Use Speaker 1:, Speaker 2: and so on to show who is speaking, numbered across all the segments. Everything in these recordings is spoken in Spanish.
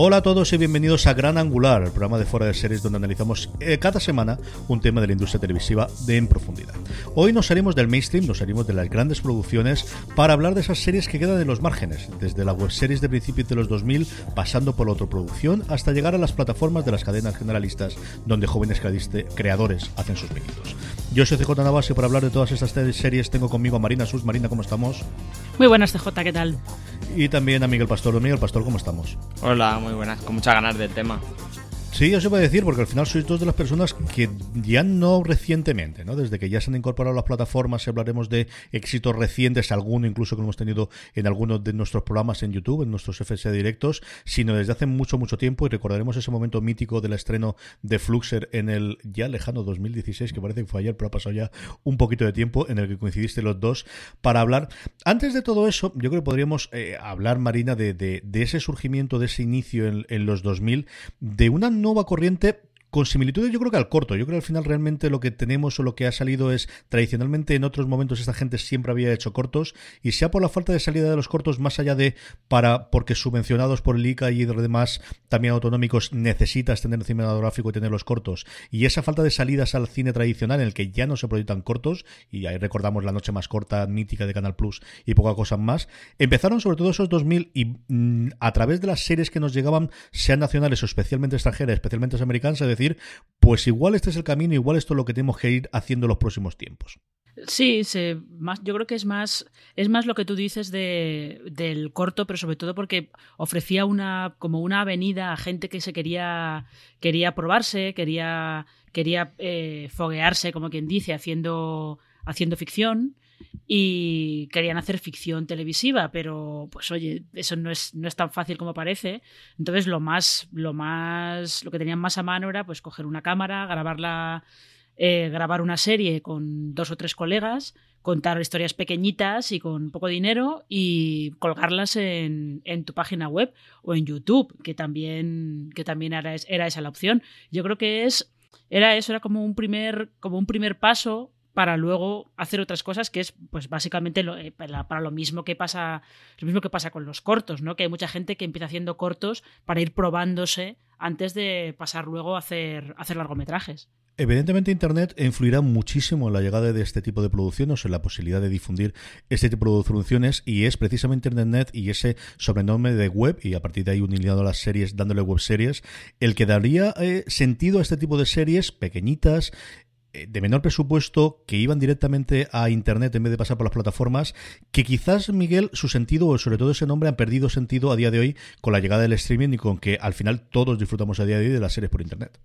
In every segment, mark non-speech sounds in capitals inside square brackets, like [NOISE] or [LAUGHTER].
Speaker 1: Hola a todos y bienvenidos a Gran Angular, el programa de fuera de series donde analizamos eh, cada semana un tema de la industria televisiva de en profundidad. Hoy nos salimos del mainstream, nos salimos de las grandes producciones para hablar de esas series que quedan en los márgenes, desde la web series de principios de los 2000, pasando por la autoproducción, hasta llegar a las plataformas de las cadenas generalistas donde jóvenes creadores hacen sus méritos. Yo soy CJ Navas y para hablar de todas estas series tengo conmigo a Marina Sus. Marina, ¿cómo estamos?
Speaker 2: Muy buenas, CJ, ¿qué tal?
Speaker 1: Y también a Miguel Pastor. Miguel Pastor, ¿cómo estamos?
Speaker 3: Hola, muy buenas, con muchas ganas del tema.
Speaker 1: Sí, eso se puede decir, porque al final sois dos de las personas que ya no recientemente, ¿no? Desde que ya se han incorporado las plataformas, hablaremos de éxitos recientes, alguno incluso que hemos tenido en algunos de nuestros programas en YouTube, en nuestros FS directos, sino desde hace mucho, mucho tiempo, y recordaremos ese momento mítico del estreno de Fluxer en el ya lejano 2016, que parece que fue ayer, pero ha pasado ya un poquito de tiempo, en el que coincidiste los dos para hablar. Antes de todo eso, yo creo que podríamos eh, hablar, Marina, de, de, ese surgimiento, de ese inicio en, en los 2000, de una nueva corriente con similitudes yo creo que al corto. Yo creo que al final realmente lo que tenemos o lo que ha salido es tradicionalmente en otros momentos esta gente siempre había hecho cortos y sea por la falta de salida de los cortos más allá de para porque subvencionados por el ICA y demás también autonómicos necesitas tener el cinematográfico y tener los cortos y esa falta de salidas al cine tradicional en el que ya no se proyectan cortos y ahí recordamos la noche más corta mítica de Canal Plus y poca cosa más empezaron sobre todo esos 2000 y mm, a través de las series que nos llegaban sean nacionales o especialmente extranjeras especialmente americanas decir, pues igual este es el camino, igual esto es lo que tenemos que ir haciendo en los próximos tiempos.
Speaker 2: Sí, más, yo creo que es más, es más lo que tú dices de, del corto, pero sobre todo porque ofrecía una, como una avenida a gente que se quería, quería probarse, quería, quería eh, foguearse, como quien dice, haciendo, haciendo ficción y querían hacer ficción televisiva, pero pues oye, eso no es, no es tan fácil como parece. Entonces lo más, lo más, lo que tenían más a mano era pues coger una cámara, grabarla, eh, grabar una serie con dos o tres colegas, contar historias pequeñitas y con poco dinero y colgarlas en, en tu página web o en YouTube, que también, que también era, era esa la opción. Yo creo que es era eso, era como un primer, como un primer paso para luego hacer otras cosas que es pues básicamente lo, eh, para, lo mismo que pasa lo mismo que pasa con los cortos no que hay mucha gente que empieza haciendo cortos para ir probándose antes de pasar luego a hacer hacer largometrajes.
Speaker 1: Evidentemente Internet influirá muchísimo en la llegada de este tipo de producciones, en la posibilidad de difundir este tipo de producciones y es precisamente Internet y ese sobrenombre de web y a partir de ahí unilado a las series, dándole web series, el que daría eh, sentido a este tipo de series pequeñitas, de menor presupuesto que iban directamente a Internet en vez de pasar por las plataformas, que quizás, Miguel, su sentido, o sobre todo ese nombre, han perdido sentido a día de hoy con la llegada del streaming y con que al final todos disfrutamos a día de hoy de las series por Internet.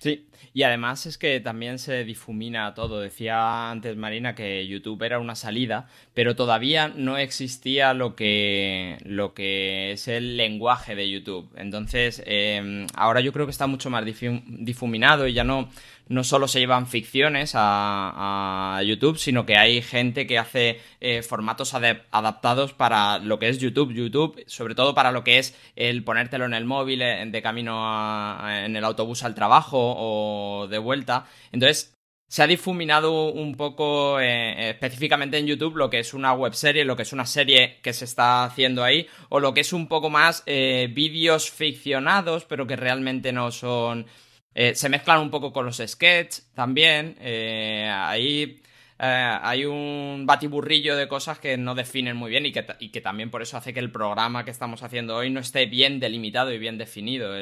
Speaker 3: Sí, y además es que también se difumina todo. Decía antes Marina que YouTube era una salida, pero todavía no existía lo que, lo que es el lenguaje de YouTube. Entonces, eh, ahora yo creo que está mucho más difuminado y ya no, no solo se llevan ficciones a, YouTube, sino que hay gente que hace eh, formatos adaptados para lo que es YouTube, YouTube, sobre todo para lo que es el ponértelo en el móvil, eh, de camino en el autobús al trabajo o de vuelta. Entonces, se ha difuminado un poco eh, específicamente en YouTube lo que es una webserie, lo que es una serie que se está haciendo ahí, o lo que es un poco más vídeos ficcionados, pero que realmente no son eh, se mezclan un poco con los sketches también. Eh, ahí eh, hay un batiburrillo de cosas que no definen muy bien y que, y que, también por eso hace que el programa que estamos haciendo hoy no esté bien delimitado y bien definido.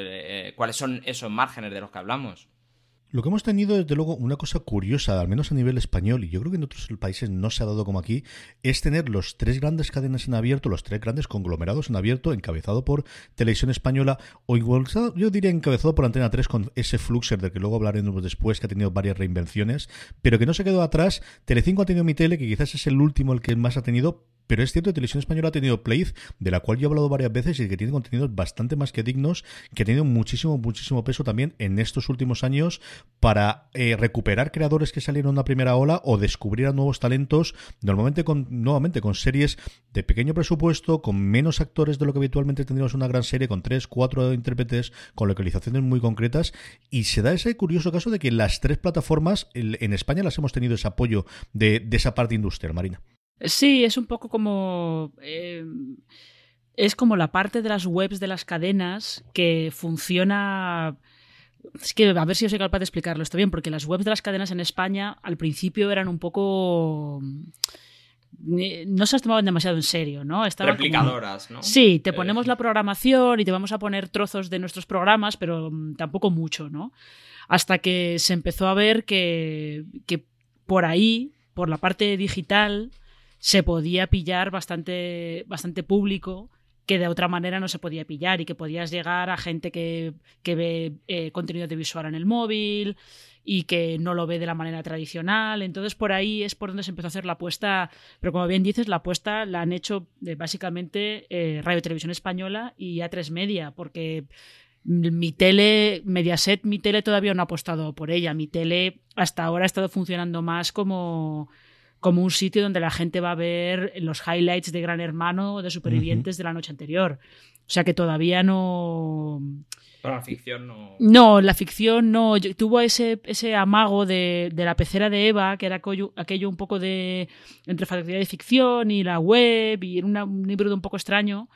Speaker 3: ¿Cuáles son esos márgenes de los que hablamos?
Speaker 1: Lo que hemos tenido, desde luego, una cosa curiosa, al menos a nivel español, y yo creo que en otros países no se ha dado como aquí, es tener los tres grandes cadenas en abierto, los tres grandes conglomerados en abierto, encabezado por Televisión Española, o igual, yo diría encabezado por Antena 3 con ese Fluxer, del que luego hablaremos después, que ha tenido varias reinvenciones, pero que no se quedó atrás. Telecinco ha tenido Mi Tele, que quizás es el último, el que más ha tenido, pero es cierto que Televisión Española ha tenido Play, de la cual yo he hablado varias veces y que tiene contenidos bastante más que dignos, que ha tenido muchísimo, muchísimo peso también en estos últimos años para eh, recuperar creadores que salieron en una primera ola o descubrir a nuevos talentos, normalmente con, nuevamente con series de pequeño presupuesto, con menos actores de lo que habitualmente tendríamos una gran serie, con tres, cuatro intérpretes, con localizaciones muy concretas, y se da ese curioso caso de que las tres plataformas en España las hemos tenido ese apoyo de, esa parte industrial, Marina.
Speaker 2: Sí, es un poco como... Eh, es como la parte de las webs de las cadenas que funciona... Es que a ver si os soy capaz de explicarlo esto bien, porque las webs de las cadenas en España al principio eran un poco no se las tomaban demasiado en serio, ¿no?
Speaker 3: Estaban Replicadoras, ¿no?
Speaker 2: Sí, te ponemos la programación y te vamos a poner trozos de nuestros programas, pero mm, tampoco mucho, ¿no? Hasta que se empezó a ver que, que por ahí, por la parte digital, se podía pillar bastante, bastante público que de otra manera no se podía pillar y que podías llegar a gente que, que ve eh, contenido audiovisual en el móvil y que no lo ve de la manera tradicional. Entonces por ahí es por donde se empezó a hacer la apuesta, pero como bien dices, la apuesta la han hecho básicamente eh, Radio Televisión Española y A3 Media, porque mi tele, Mediaset, mi tele todavía no ha apostado por ella. Mi tele hasta ahora ha estado funcionando más como como un sitio donde la gente va a ver los highlights de Gran Hermano o de Supervivientes de la noche anterior. O sea que todavía no.
Speaker 3: Pero la ficción no.
Speaker 2: No, la ficción no. Tuvo ese, ese amago de, la pecera de Eva, que era aquello, un poco de. entre factoría de ficción y la web, y era un libro de un poco extraño.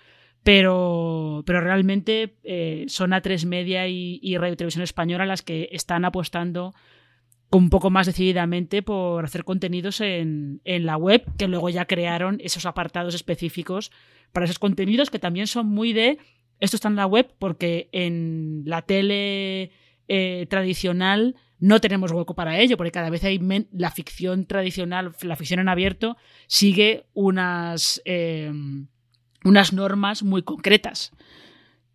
Speaker 2: Pero, pero realmente eh, son A3 Media y, y Radio Televisión Española las que están apostando un poco más decididamente por hacer contenidos en, la web, que luego ya crearon esos apartados específicos para esos contenidos que también son muy de esto está en la web porque en la tele eh, tradicional no tenemos hueco para ello, porque cada vez hay la ficción tradicional, la ficción en abierto, sigue unas, em, unas normas muy concretas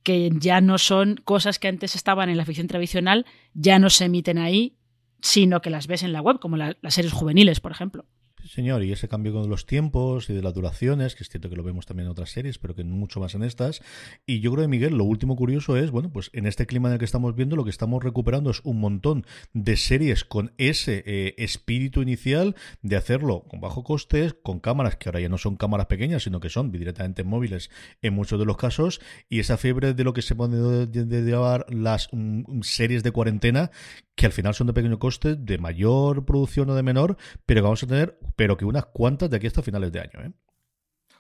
Speaker 2: que ya no son cosas que antes estaban en la ficción tradicional, ya no se emiten ahí sino que las ves en la web, como las series juveniles, por ejemplo.
Speaker 1: Sí, señor, y ese cambio con los tiempos y de las duraciones, que es cierto que lo vemos también en otras series, pero que mucho más en estas. Y yo creo que, Miguel, lo último curioso es, bueno, pues en este clima en el que estamos viendo, lo que estamos recuperando es un montón de series con ese eh, espíritu inicial de hacerlo con bajo costes, con cámaras que ahora ya no son cámaras pequeñas, sino que son directamente móviles en muchos de los casos, y esa fiebre de lo que se puede de, llevar las mm, series de cuarentena, que al final son de pequeño coste, de mayor producción o de menor, pero que vamos a tener, pero que unas cuantas de aquí hasta finales de año. ¿eh?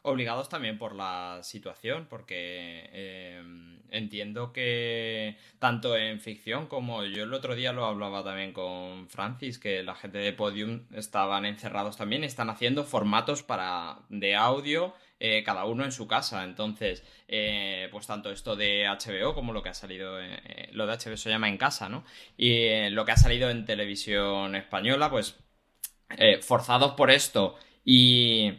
Speaker 3: Obligados también por la situación, porque eh, entiendo que tanto en ficción como yo el otro día lo hablaba también con Francis, que la gente de Podium estaban encerrados también, están haciendo formatos para de audio eh, cada uno en su casa. Entonces, eh, pues tanto esto de HBO como lo que ha salido, eh, lo de HBO se llama En Casa, ¿no? Y lo que ha salido en televisión española, pues forzados por esto y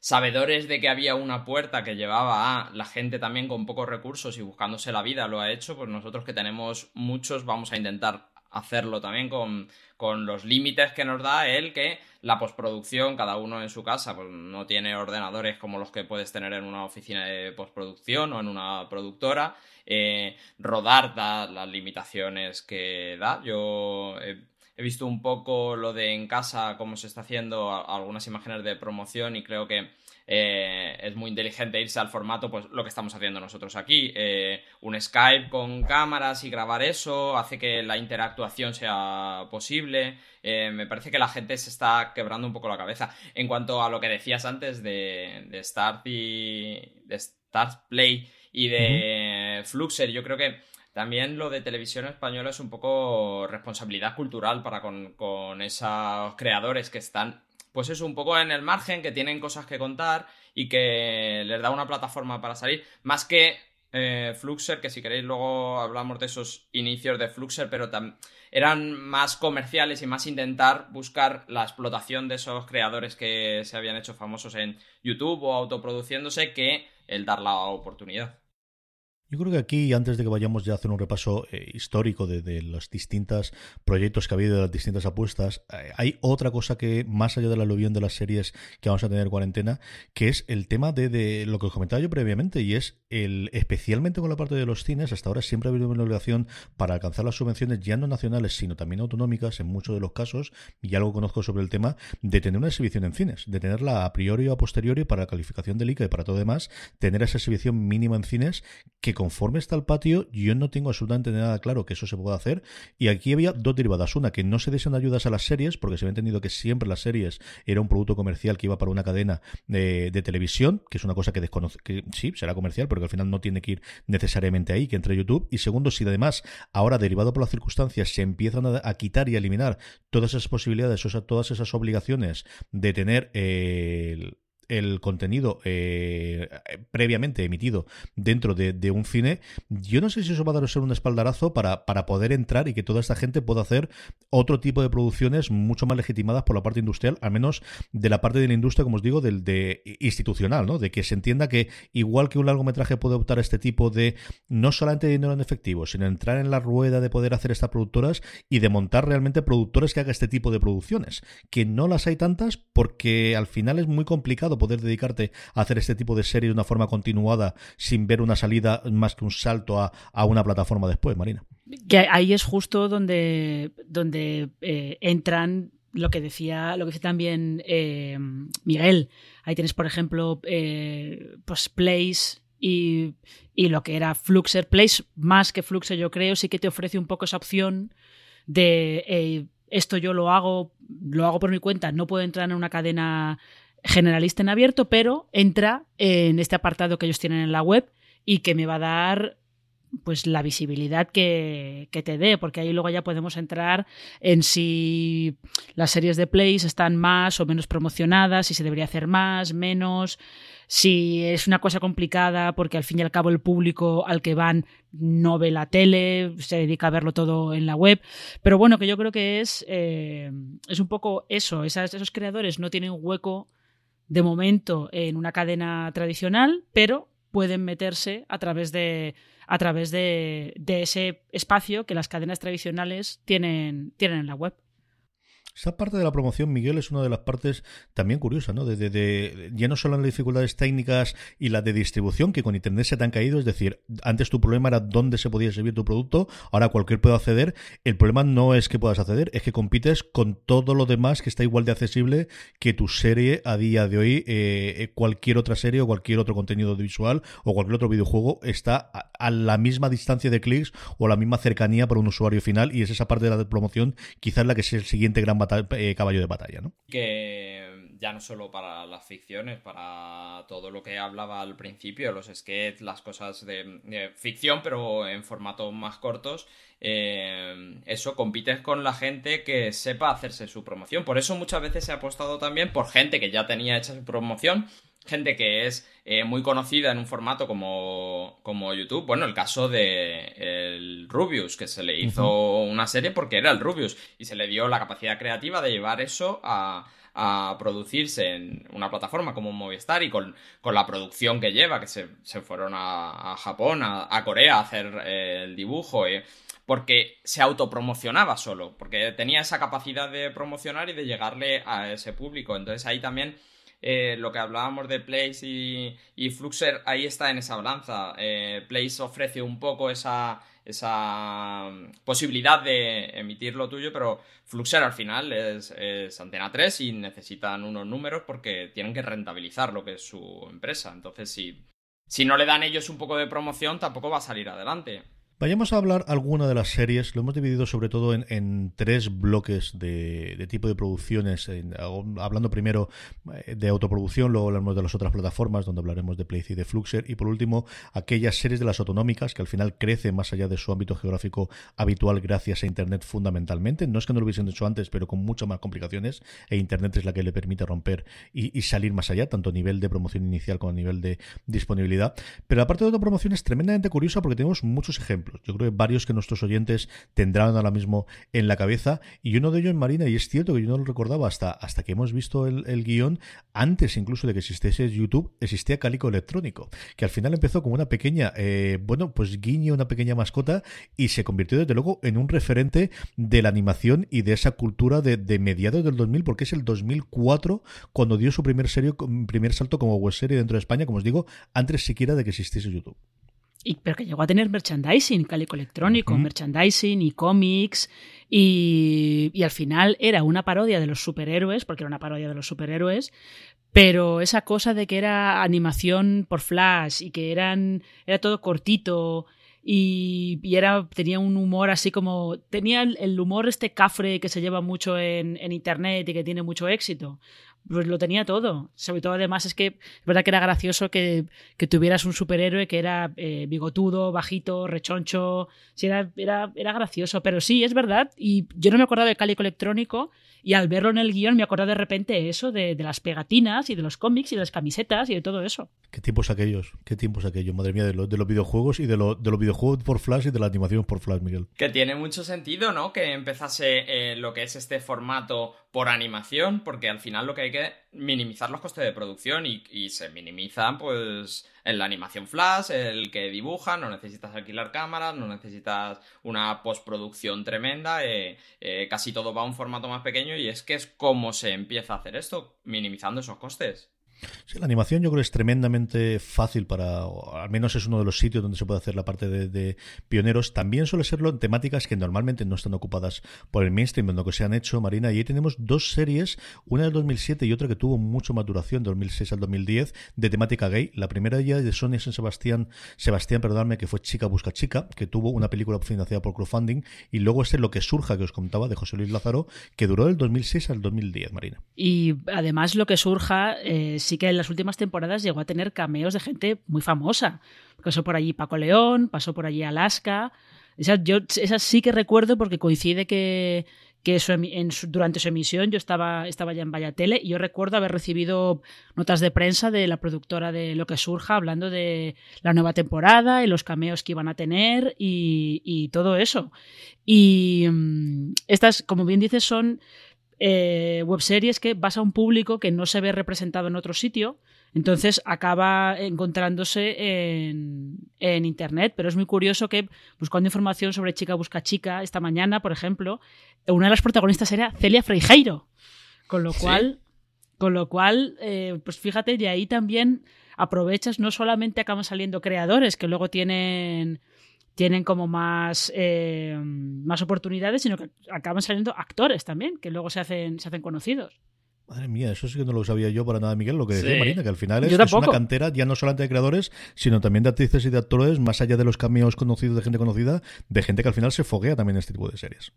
Speaker 3: sabedores de que había una puerta que llevaba a la gente también con pocos recursos y buscándose la vida lo ha hecho, pues nosotros que tenemos muchos vamos a intentar hacerlo también con, con los límites que nos da él, que la postproducción, cada uno en su casa, pues no tiene ordenadores como los que puedes tener en una oficina de postproducción o en una productora. Eh, rodar da las limitaciones que da. Yo he, he visto un poco lo de en casa, cómo se está haciendo algunas imágenes de promoción y creo que eh, es muy inteligente irse al formato, pues lo que estamos haciendo nosotros aquí. Eh, un Skype con cámaras y grabar eso hace que la interactuación sea posible. Eh, me parece que la gente se está quebrando un poco la cabeza. En cuanto a lo que decías antes de, de Start y de Start Play y de Fluxer, yo creo que también lo de televisión española es un poco responsabilidad cultural para con, con esos creadores que están pues es un poco en el margen, que tienen cosas que contar y que les da una plataforma para salir, más que eh, Fluxer, que si queréis luego hablamos de esos inicios de Fluxer, pero eran más comerciales y más intentar buscar la explotación de esos creadores que se habían hecho famosos en YouTube o autoproduciéndose que el dar la oportunidad.
Speaker 1: Yo creo que aquí, antes de que vayamos ya a hacer un repaso eh, histórico de, los distintos proyectos que ha habido, de las distintas apuestas, eh, hay otra cosa que, más allá del aluvión de las series que vamos a tener cuarentena, que es el tema de, lo que os comentaba yo previamente, y es el, especialmente con la parte de los cines, hasta ahora siempre ha habido una obligación para alcanzar las subvenciones ya no nacionales, sino también autonómicas, en muchos de los casos, y algo conozco sobre el tema, de tener una exhibición en cines, de tenerla a priori o a posteriori para la calificación del ICA y para todo demás, tener esa exhibición mínima en cines que conforme está el patio, yo no tengo absolutamente nada claro que eso se pueda hacer. Y aquí había dos derivadas. Una, que no se desen ayudas a las series, porque se había entendido que siempre las series era un producto comercial que iba para una cadena de, televisión, que es una cosa que desconoce, que sí, será comercial, pero que al final no tiene que ir necesariamente ahí, que entre YouTube. Y segundo, si además, ahora derivado por las circunstancias, se empiezan a, quitar y a eliminar todas esas posibilidades, o sea, todas esas obligaciones de tener el el contenido eh, previamente emitido dentro de, un cine, yo no sé si eso va a dar un espaldarazo para, para poder entrar y que toda esta gente pueda hacer otro tipo de producciones mucho más legitimadas por la parte industrial, al menos de la parte de la industria, como os digo, del de institucional, ¿no? De que se entienda que igual que un largometraje puede optar este tipo de no solamente dinero en efectivo, sino entrar en la rueda de poder hacer estas productoras y de montar realmente productores que hagan este tipo de producciones, que no las hay tantas porque al final es muy complicado poder dedicarte a hacer este tipo de series de una forma continuada sin ver una salida más que un salto a, una plataforma después, Marina.
Speaker 2: Que ahí es justo donde, donde eh, entran lo que decía, lo que decía también eh, Miguel. Ahí tienes, por ejemplo, eh, pues Place y, y, lo que era Fluxer. Place, más que Fluxer, yo creo, sí que te ofrece un poco esa opción de esto yo lo hago, lo hago por mi cuenta, no puedo entrar en una cadena generalista en abierto, pero entra en este apartado que ellos tienen en la web y que me va a dar pues la visibilidad que, que, te dé, porque ahí luego ya podemos entrar en si las series de plays están más o menos promocionadas, si se debería hacer más, menos, si es una cosa complicada porque al fin y al cabo el público al que van no ve la tele, se dedica a verlo todo en la web. Pero bueno, que yo creo que es, eh, es un poco eso, esos creadores no tienen hueco de momento en una cadena tradicional, pero pueden meterse a través de a través de, de ese espacio que las cadenas tradicionales tienen, tienen en la web.
Speaker 1: Esa parte de la promoción, Miguel, es una de las partes también curiosas, ¿no? De, ya no solo en las dificultades técnicas y las de distribución, que con Internet se te han caído, es decir, antes tu problema era dónde se podía servir tu producto, ahora cualquier puede acceder. El problema no es que puedas acceder, es que compites con todo lo demás que está igual de accesible que tu serie a día de hoy, eh, eh, cualquier otra serie o cualquier otro contenido visual o cualquier otro videojuego está a, la misma distancia de clics o a la misma cercanía para un usuario final y es esa parte de la promoción quizás la que es el siguiente gran eh, caballo de batalla, ¿no?
Speaker 3: Que ya no solo para las ficciones, para todo lo que hablaba al principio, los sketches, las cosas de, ficción, pero en formatos más cortos, eh, eso compites con la gente que sepa hacerse su promoción. Por eso muchas veces se ha apostado también por gente que ya tenía hecha su promoción gente que es eh, muy conocida en un formato como, como, YouTube. Bueno, el caso de el Rubius, que se le hizo una serie porque era el Rubius y se le dio la capacidad creativa de llevar eso a, producirse en una plataforma como Movistar y con, la producción que lleva, que se, fueron a, Japón, a, Corea a hacer eh, el dibujo. Eh, porque se autopromocionaba solo, porque tenía esa capacidad de promocionar y de llegarle a ese público. Entonces ahí también eh, lo que hablábamos de Place y, Fluxer, ahí está en esa balanza. Eh, Place ofrece un poco esa, esa mm, posibilidad de emitir lo tuyo, pero Fluxer al final es, es, Antena 3 y necesitan unos números porque tienen que rentabilizar lo que es su empresa. Entonces, si, si no le dan ellos un poco de promoción, tampoco va a salir adelante.
Speaker 1: Vayamos a hablar alguna de las series. Lo hemos dividido sobre todo en, tres bloques de, tipo de producciones. hablando primero eh, de autoproducción, luego hablaremos de las otras plataformas, donde hablaremos de Playce y de Fluxer. Y por último, aquellas series de las autonómicas que al final crecen más allá de su ámbito geográfico habitual gracias a Internet fundamentalmente. No es que no lo hubiesen hecho antes, pero con muchas más complicaciones. E Internet es la que le permite romper y, salir más allá, tanto a nivel de promoción inicial como a nivel de disponibilidad. Pero la parte de autopromoción es tremendamente curiosa porque tenemos muchos ejemplos Yo creo que varios que nuestros oyentes tendrán ahora mismo en la cabeza y uno de ellos Marina, y es cierto que yo no lo recordaba hasta, hasta que hemos visto el, guion, antes incluso de que existiese YouTube, existía Calico Electrónico, que al final empezó como una pequeña, eh, bueno, pues guiño, una pequeña mascota y se convirtió desde luego en un referente de la animación y de esa cultura de, de mediados del 2000, porque es el 2004 cuando dio su primer, serio, primer salto como web serie dentro de España, como os digo, antes siquiera de que existiese YouTube.
Speaker 2: Y, pero que llegó a tener merchandising, calico electrónico, merchandising y cómics. Y, y, al final era una parodia de los superhéroes, porque era una parodia de los superhéroes. Pero esa cosa de que era animación por flash y que eran, era todo cortito y, y, era, tenía un humor así como. Tenía el, humor este cafre que se lleva mucho en, en, internet y que tiene mucho éxito pues lo tenía todo. Sobre todo, además, es que es verdad que era gracioso que, que tuvieras un superhéroe que era eh, bigotudo, bajito, rechoncho. Sí, era, era, era, gracioso, pero sí, es verdad. Y yo no me acordaba de Cálico Electrónico y al verlo en el guion me acordaba de repente eso, de, de, las pegatinas y de los cómics y de las camisetas y de todo eso.
Speaker 1: ¿Qué tiempos aquellos? ¿Qué tiempos aquellos? Madre mía, de, lo, de los videojuegos y de, lo, de los videojuegos por Flash y de la animación por Flash, Miguel.
Speaker 3: Que tiene mucho sentido, ¿no? Que empezase eh, lo que es este formato por animación, porque al final lo que hay que minimizar los costes de producción y, se minimizan pues en la animación flash, el que dibuja, no necesitas alquilar cámaras, no necesitas una postproducción tremenda, eh, eh, casi todo va a un formato más pequeño y es que es como se empieza a hacer esto, minimizando esos costes.
Speaker 1: Sí, la animación yo creo que es tremendamente fácil para, al menos es uno de los sitios donde se puede hacer la parte de, pioneros. También suele serlo en temáticas que normalmente no están ocupadas por el mainstream, en lo que se han hecho, Marina. Y ahí tenemos dos series, una del 2007 y otra que tuvo mucho más duración, 2006 al 2010, de temática gay. La primera ya de Sonia San Sebastián, Sebastián, perdóname, que fue Chica Busca Chica, que tuvo una película financiada por crowdfunding. Y luego este Lo que surja, que os contaba, de José Luis Lázaro, que duró del 2006 al 2010, Marina.
Speaker 2: Y además Lo que surja... Eh, sí que en las últimas temporadas llegó a tener cameos de gente muy famosa. Pasó por allí Paco León, pasó por allí Alaska. Esas, yo, esas sí que recuerdo porque coincide que, que durante su emisión yo estaba, estaba ya en Vaya Tele y yo recuerdo haber recibido notas de prensa de la productora de Lo que surja hablando de la nueva temporada y los cameos que iban a tener y, todo eso. Y um, estas, como bien dices, son eh, webseries que vas a un público que no se ve representado en otro sitio, entonces acaba encontrándose en, en, Internet. Pero es muy curioso que buscando información sobre Chica Busca Chica, esta mañana, por ejemplo, una de las protagonistas era Celia Freijeiro. Con lo cual, ¿Sí? con lo cual eh, pues fíjate, de ahí también aprovechas, no solamente acaban saliendo creadores que luego tienen tienen como más, eh, más oportunidades, sino que acaban saliendo actores también, que luego se hacen, se hacen conocidos.
Speaker 1: Madre mía, eso sí que no lo sabía yo para nada, Miguel, lo que decía sí. Marina, que al final es, es, una cantera ya no solamente de creadores, sino también de actrices y de actores, más allá de los cameos conocidos de gente conocida, de gente que al final se foguea también en este tipo de series.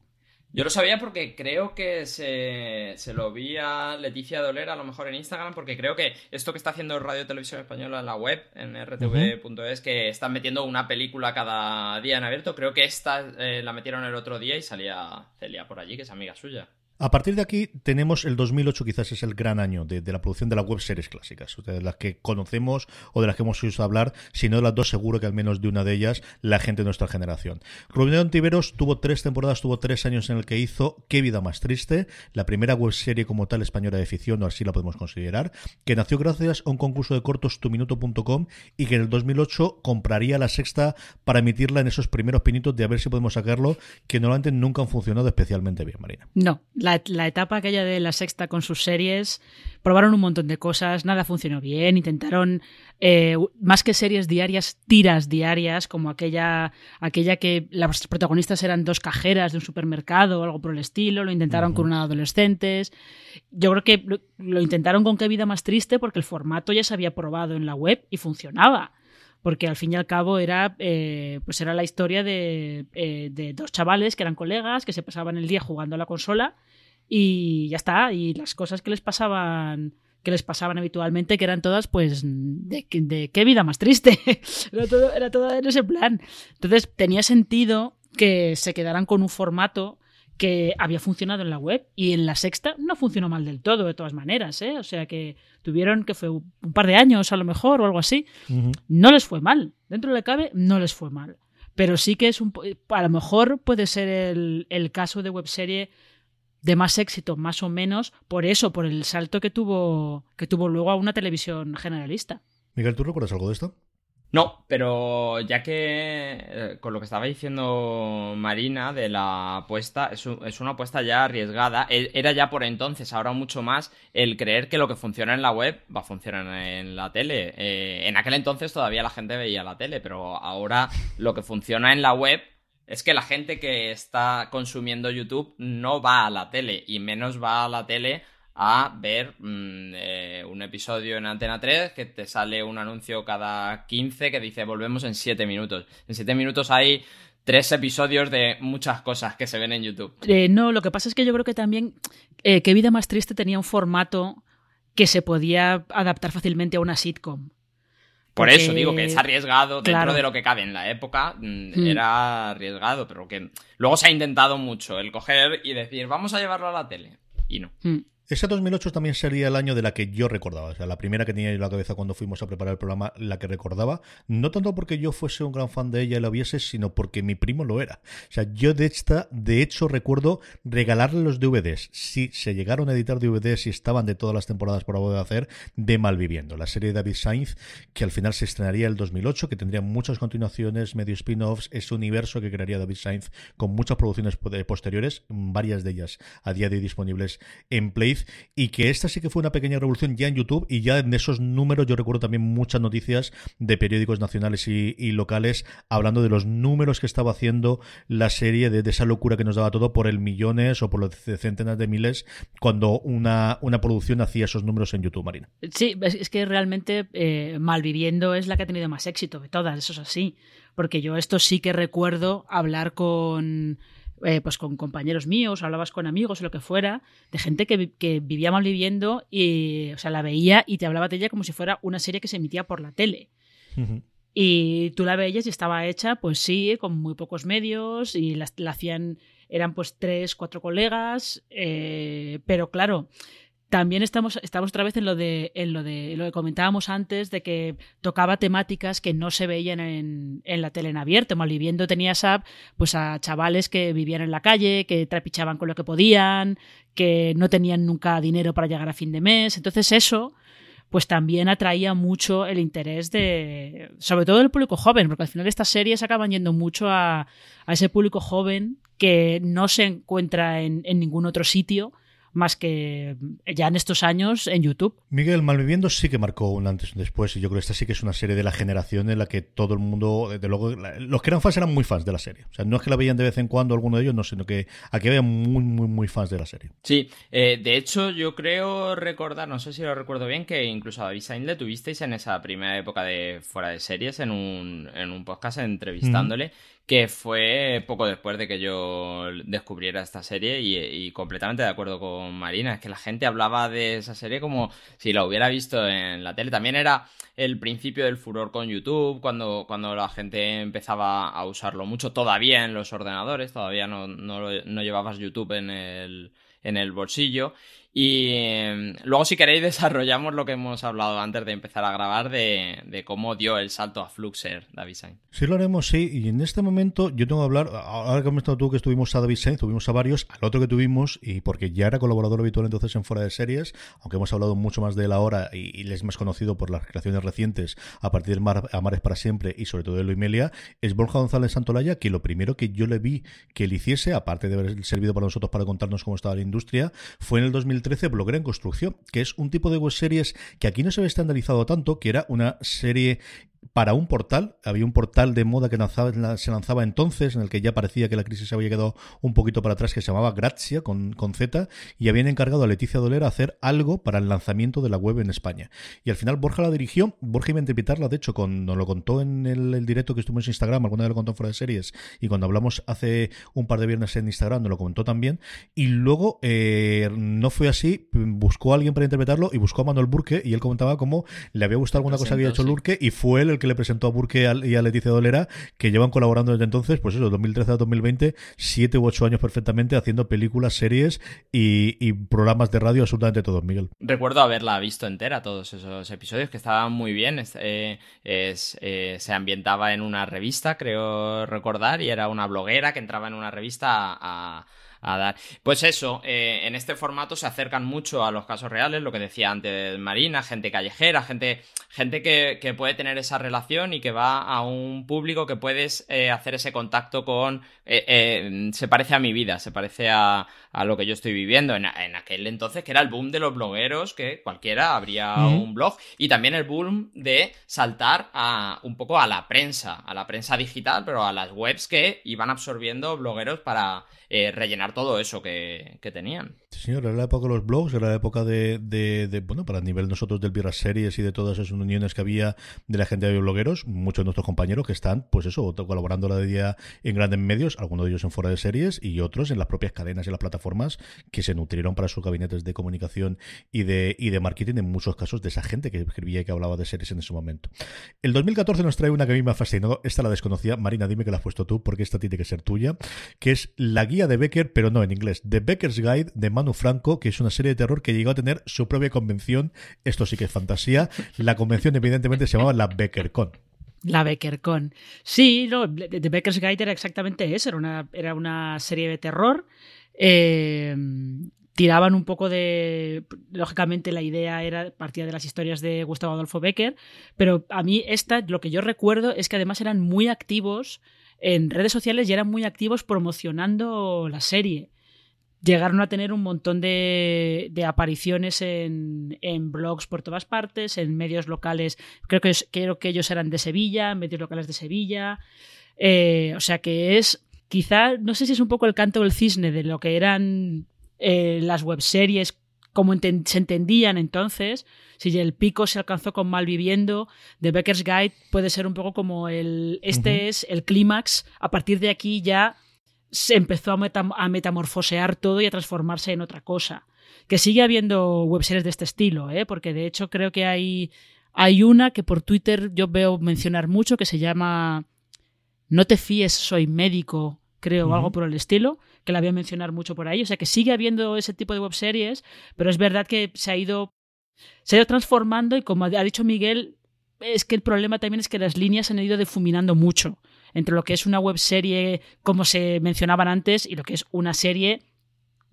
Speaker 3: Yo lo sabía porque creo que se, se, lo vi a Leticia Doler a lo mejor en Instagram, porque creo que esto que está haciendo Radio Televisión Española en la web, en rtv.es, que están metiendo una película cada día en abierto, creo que esta eh, la metieron el otro día y salía Celia por allí, que es amiga suya.
Speaker 1: A partir de aquí tenemos el 2008, quizás es el gran año de, la producción de las web series clásicas, de las que conocemos o de las que hemos oído hablar, si no de las dos, seguro que al menos de una de ellas la gente de nuestra generación. Rubén Ontiveros tuvo tres temporadas, tuvo tres años en el que hizo Qué vida más triste, la primera web serie como tal española de ficción, o así la podemos considerar, que nació gracias a un concurso de cortos tuminuto.com y que en el 2008 compraría la sexta para emitirla en esos primeros pinitos de a ver si podemos sacarlo, que normalmente nunca han funcionado especialmente bien, Marina.
Speaker 2: No, la la, la, etapa aquella de la sexta con sus series, probaron un montón de cosas, nada funcionó bien, intentaron eh, más que series diarias, tiras diarias, como aquella, aquella que las protagonistas eran dos cajeras de un supermercado o algo por el estilo, lo intentaron uh -huh. con una adolescentes. Yo creo que lo, lo intentaron con Qué vida más triste porque el formato ya se había probado en la web y funcionaba porque al fin y al cabo era, eh, pues era la historia de, eh, de, dos chavales que eran colegas, que se pasaban el día jugando a la consola y ya está, y las cosas que les pasaban que les pasaban habitualmente, que eran todas, pues, de, de qué vida más triste. [LAUGHS] era, todo, era todo en ese plan. Entonces, tenía sentido que se quedaran con un formato que había funcionado en la web y en la sexta no funcionó mal del todo, de todas maneras, ¿eh? O sea que tuvieron que fue un par de años a lo mejor o algo así. Uh -huh. No les fue mal. Dentro de la cabe, no les fue mal. Pero sí que es un. A lo mejor puede ser el, el caso de webserie de más éxito, más o menos, por eso, por el salto que tuvo, que tuvo luego a una televisión generalista.
Speaker 1: Miguel, ¿tú recuerdas algo de esto?
Speaker 3: No, pero ya que eh, con lo que estaba diciendo Marina de la apuesta, es, una apuesta ya arriesgada. E, era ya por entonces, ahora mucho más, el creer que lo que funciona en la web va a funcionar en la tele. Eh, en aquel entonces todavía la gente veía la tele, pero ahora lo que funciona en la web es que la gente que está consumiendo YouTube no va a la tele y menos va a la tele a ver mm, eh, un episodio en Antena 3 que te sale un anuncio cada 15 que dice volvemos en 7 minutos. En 7 minutos hay tres episodios de muchas cosas que se ven en YouTube.
Speaker 2: Eh, no, lo que pasa es que yo creo que también eh, Que Vida Más Triste tenía un formato que se podía adaptar fácilmente a una sitcom.
Speaker 3: Por eso digo que es arriesgado dentro de lo que cabe en la época. Mm, hmm. Era arriesgado, pero que luego se ha intentado mucho el coger y decir, vamos a llevarlo a la tele. Y no.
Speaker 2: Hmm.
Speaker 1: Ese 2008 también sería el año de la que yo recordaba, o sea, la primera que tenía en la cabeza cuando fuimos a preparar el programa, la que recordaba, no tanto porque yo fuese un gran fan de ella y la viese, sino porque mi primo lo era. O sea, yo de esta, de hecho recuerdo regalarle los DVDs, si se llegaron a editar DVDs y estaban de todas las temporadas por de hacer, de Malviviendo, la serie de David Sainz, que al final se estrenaría el 2008, que tendría muchas continuaciones, medio spin-offs, ese universo que crearía David Sainz con muchas producciones posteriores, varias de ellas a día de hoy disponibles en Play y que esta sí que fue una pequeña revolución ya en YouTube y ya en esos números yo recuerdo también muchas noticias de periódicos nacionales y, locales hablando de los números que estaba haciendo la serie, de, esa locura que nos daba todo por el millones o por los centenas de miles cuando una, una producción hacía esos números en YouTube, Marina.
Speaker 2: Sí, es que realmente eh, Malviviendo es la que ha tenido más éxito de todas, eso es así, porque yo esto sí que recuerdo hablar con eh, pues con compañeros míos, hablabas con amigos o lo que fuera, de gente que, vivía mal viviendo y, o sea, la veía y te hablaba de ella como si fuera una serie que se emitía por la tele. Y tú la veías y estaba hecha, pues sí, con muy pocos medios y la, hacían, eran pues tres, cuatro colegas, eh, pero claro, también estamos, estamos otra vez en lo de, en lo de lo que comentábamos antes, de que tocaba temáticas que no se veían en, en la tele en abierto. Malviviendo tenías a, pues a chavales que vivían en la calle, que trapichaban con lo que podían, que no tenían nunca dinero para llegar a fin de mes. Entonces eso pues también atraía mucho el interés de, sobre todo del público joven, porque al final estas series acaban yendo mucho a, a ese público joven que no se encuentra en, en ningún otro sitio más que ya en estos años en YouTube.
Speaker 1: Miguel Malviviendo sí que marcó un antes y un después, y yo creo que esta sí que es una serie de la generación en la que todo el mundo, desde luego, los que eran fans eran muy fans de la serie. O sea, no es que la veían de vez en cuando alguno de ellos, no, sino que aquí había muy, muy, muy fans de la serie.
Speaker 3: Sí, eh, de hecho, yo creo recordar, no sé si lo recuerdo bien, que incluso a David Sainz le tuvisteis en esa primera época de fuera de series en un, en un podcast entrevistándole que fue poco después de que yo descubriera esta serie y, completamente de acuerdo con Marina, es que la gente hablaba de esa serie como si la hubiera visto en la tele. También era el principio del furor con YouTube, cuando, cuando la gente empezaba a usarlo mucho, todavía en los ordenadores, todavía no, no, no llevabas YouTube en el, en el bolsillo. Y em, luego, si queréis, [LAUGHS] desarrollamos lo que hemos hablado antes de empezar a grabar de, cómo dio el salto a Fluxer David Sainz.
Speaker 1: Sí, lo haremos, sí. Y en este momento yo tengo que hablar, ahora que hemos estado tú que estuvimos a David Sainz, tuvimos a varios, al otro que tuvimos, y porque ya era colaborador habitual entonces en Fuera de Series, aunque hemos hablado mucho más de él ahora y, les hemos conocido por las creaciones recientes a partir de Mar, Amares para Siempre y sobre todo de Lo Imelia, es Borja González Santolaya, que lo primero que yo le vi que él hiciese, aparte de haber servido para nosotros para contarnos cómo estaba la industria, fue en el 2013 Bloguera en Construcción, que es un tipo de web series que aquí no se ve estandarizado tanto, que era una serie para un portal. Había un portal de moda que se lanzaba entonces, en el que ya parecía que la crisis se había quedado un poquito para atrás, que se llamaba Grazia, con, con Z, y habían encargado a Leticia Dolera hacer algo para el lanzamiento de la web en España. Y al final Borja la dirigió, Borja iba a interpretarla, de hecho, con, nos lo contó en el, directo que estuvimos en Instagram, alguna vez lo contó fuera de series, y cuando hablamos hace un par de viernes en Instagram, nos lo comentó también, y luego eh, no fue así, buscó a alguien para interpretarlo, y buscó a Manuel Burke, y él comentaba cómo le había gustado alguna cosa que había hecho Lurke, y fue el el que le presentó a Burke y a Leticia Dolera, que llevan colaborando desde entonces, pues eso, 2013 a 2020, siete u ocho años perfectamente haciendo películas, series y, programas de radio absolutamente todos, Miguel.
Speaker 3: Recuerdo haberla visto entera, todos esos episodios, que estaban muy bien. Eh, eh, se ambientaba en una revista, creo recordar, y era una bloguera que entraba en una revista a a dar. Pues eso, eh, en este formato se acercan mucho a los casos reales, lo que decía antes Marina, gente callejera, gente, gente que, puede tener esa relación y que va a un público que puedes eh, hacer ese contacto con... Eh, se parece a mi vida, se parece a, lo que yo estoy viviendo. En, aquel entonces, que era el boom de los blogueros, que cualquiera habría un blog, y también el boom de saltar a un poco a la prensa, a la prensa digital, pero a las webs que iban absorbiendo blogueros para eh, rellenar todo eso que, tenían.
Speaker 1: Sí, señor, era la época de los blogs, era la época de, bueno, para el nivel nosotros del Birras Series y de todas esas uniones que había de la gente de blogueros, muchos de nuestros compañeros que están, pues eso, colaborando la día en grandes medios, algunos de ellos en fuera de series y otros en las propias cadenas y las plataformas que se nutrieron para sus gabinetes de comunicación y de, y de marketing, en muchos casos de esa gente que escribía y que hablaba de series en ese momento. El 2014 nos trae una que a mí me ha fascinado, esta la desconocía, Marina, dime que la has puesto tú, porque esta tiene que ser tuya, que es la guía de Becker, pero no en inglés. The Becker's Guide de Manu Franco, que es una serie de terror que llegó a tener su propia convención. Esto sí que es fantasía. La convención, evidentemente, se llamaba la BeckerCon.
Speaker 2: La BeckerCon. Sí, no, The Becker's Guide era exactamente eso. Era una, era una serie de terror. Eh, tiraban un poco de. Lógicamente, la idea era partida de las historias de Gustavo Adolfo Becker, pero a mí, esta, lo que yo recuerdo es que además eran muy activos en redes sociales y eran muy activos promocionando la serie. Llegaron a tener un montón de, apariciones en, blogs por todas partes, en medios locales. Creo que, creo que ellos eran de Sevilla, medios locales de Sevilla. Eh, o sea que es, quizá, no sé si es un poco el canto del cisne de lo que eran eh, las webseries como se entendían entonces, si el pico se alcanzó con Malviviendo, The Becker's Guide puede ser un poco como el, este es el clímax, a partir de aquí ya se empezó a, metamorfosear todo y a transformarse en otra cosa. Que sigue habiendo webseries de este estilo, ¿eh? porque de hecho creo que hay, hay una que por Twitter yo veo mencionar mucho que se llama No te fíes, soy médico, creo, o algo por el estilo, que la voy a mencionar mucho por ahí. O sea que sigue habiendo ese tipo de webseries, pero es verdad que se ha ido, se ha ido transformando y como ha dicho Miguel, es que el problema también es que las líneas se han ido difuminando mucho entre lo que es una webserie como se mencionaban antes y lo que es una serie,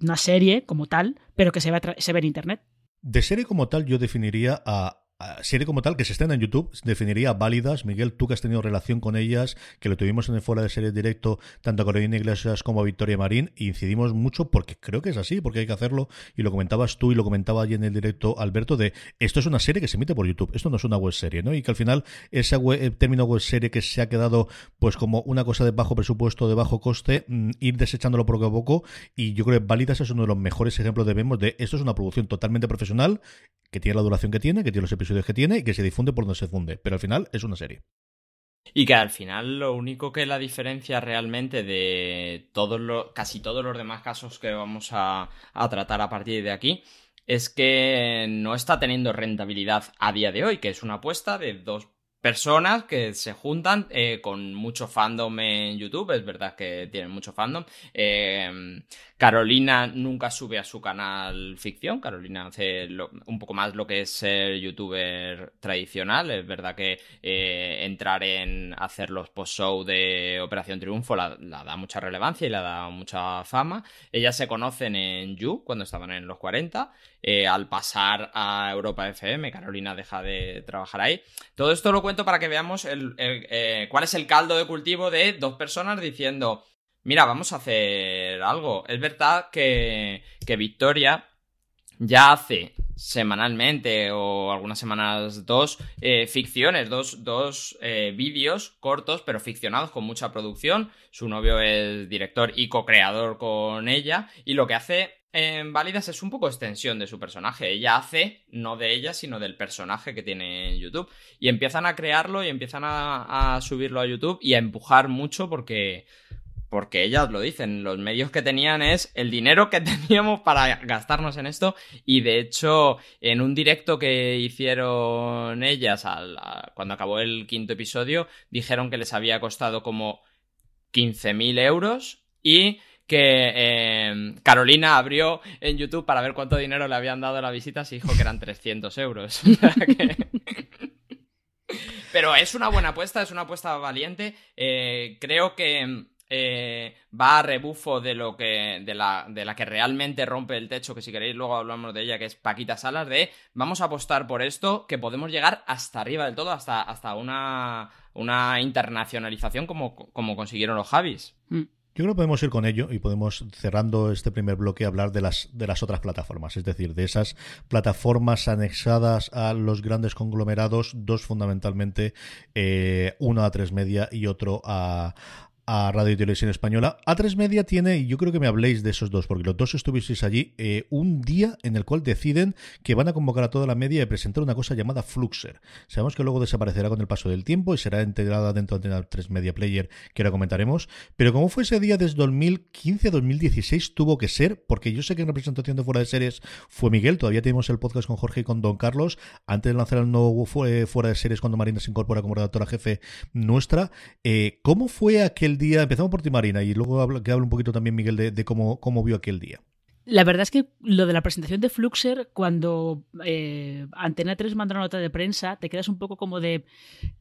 Speaker 2: una serie como tal, pero que se ve, se ve en Internet.
Speaker 1: De serie como tal yo definiría a serie como tal que se estén en YouTube definiría válidas. Miguel, tú que has tenido relación con ellas, que lo tuvimos en el fuera de serie directo, tanto a Carolina Iglesias como a Victoria Marín, incidimos mucho porque creo que es así, porque hay que hacerlo. Y lo comentabas tú y lo comentaba allí en el directo Alberto, de esto es una serie que se emite por YouTube, esto no es una web serie, ¿no? Y que al final ese término web serie que se ha quedado pues como una cosa de bajo presupuesto, de bajo coste, mm, ir desechándolo poco a poco. Y yo creo que válidas es uno de los mejores ejemplos de vemos de esto es una producción totalmente profesional, que tiene la duración que tiene, que tiene los episodios que tiene y que se difunde por donde se funde. Pero al final es una serie.
Speaker 3: Y que al final lo único que la diferencia realmente de todos los, casi todos los demás casos que vamos a, a tratar a partir de aquí es que no está teniendo rentabilidad a día de hoy, que es una apuesta de dos personas que se juntan eh, con mucho fandom en YouTube, es verdad que tienen mucho fandom. Eh, Carolina nunca sube a su canal ficción, Carolina hace un poco más lo que es ser youtuber tradicional, es verdad que eh, entrar en hacer los post-show de Operación Triunfo la, da mucha relevancia y la da mucha fama. Ellas se conocen en You cuando estaban en los 40, al pasar a Europa FM, Carolina deja de trabajar ahí. Todo esto lo cuento para que veamos eh, cuál es el caldo de cultivo de dos personas diciendo, mira, vamos a hacer algo. Es verdad que, Victoria ya hace semanalmente o algunas semanas dos eh, ficciones, dos, dos eh, vídeos cortos pero ficcionados con mucha producción. Su novio es director y co-creador con ella y lo que hace en Válidas es un poco extensión de su personaje. Ella hace, no de ella, sino del personaje que tiene en YouTube. Y empiezan a crearlo y empiezan a, subirlo a YouTube y a empujar mucho porque, porque ellas lo dicen, los medios que tenían es el dinero que [LAUGHS] teníamos para gastarnos en esto y de hecho en un directo que hicieron ellas cuando acabó el quinto episodio dijeron que les había costado como 15.000 euros y que eh, Carolina abrió en YouTube para ver cuánto dinero le habían dado la visita y dijo que eran 300 euros. [LAUGHS] [LAUGHS] Pero es una buena apuesta, es una apuesta valiente. Eh, creo que eh, va a rebufo de lo que de la, de la que realmente rompe el techo, que si queréis luego hablamos de ella, que es Paquita Salas, de vamos a apostar por esto, que podemos llegar hasta arriba del todo, hasta, hasta una, una internacionalización como, como consiguieron los Javis.
Speaker 1: Mm. Yo creo que podemos ir con ello y podemos, cerrando este primer bloque, hablar de las, de las otras plataformas, es decir, de esas plataformas anexadas a los grandes conglomerados, dos fundamentalmente, eh, uno a tres media y otro a, a Radio y Televisión Española. A3 Media tiene, y yo creo que me habléis de esos dos, porque los dos estuvisteis allí, eh, un día en el cual deciden que van a convocar a toda la media y presentar una cosa llamada Fluxer. Sabemos que luego desaparecerá con el paso del tiempo y será integrada dentro de A3 Media Player, que ahora comentaremos. Pero como fue ese día desde 2015 a 2016, tuvo que ser, porque yo sé que en representación de Fuera de Series fue Miguel, todavía tenemos el podcast con Jorge y con Don Carlos, antes de lanzar el nuevo Fuera de Series cuando Marina se incorpora como redactora jefe nuestra. Eh, ¿Cómo fue aquel día, empezamos por ti Marina y luego que hable un poquito también Miguel de, cómo, cómo vio aquel día.
Speaker 2: La verdad es que lo de la presentación de Fluxer, cuando eh, Antena 3 manda una nota de prensa, te quedas un poco como de,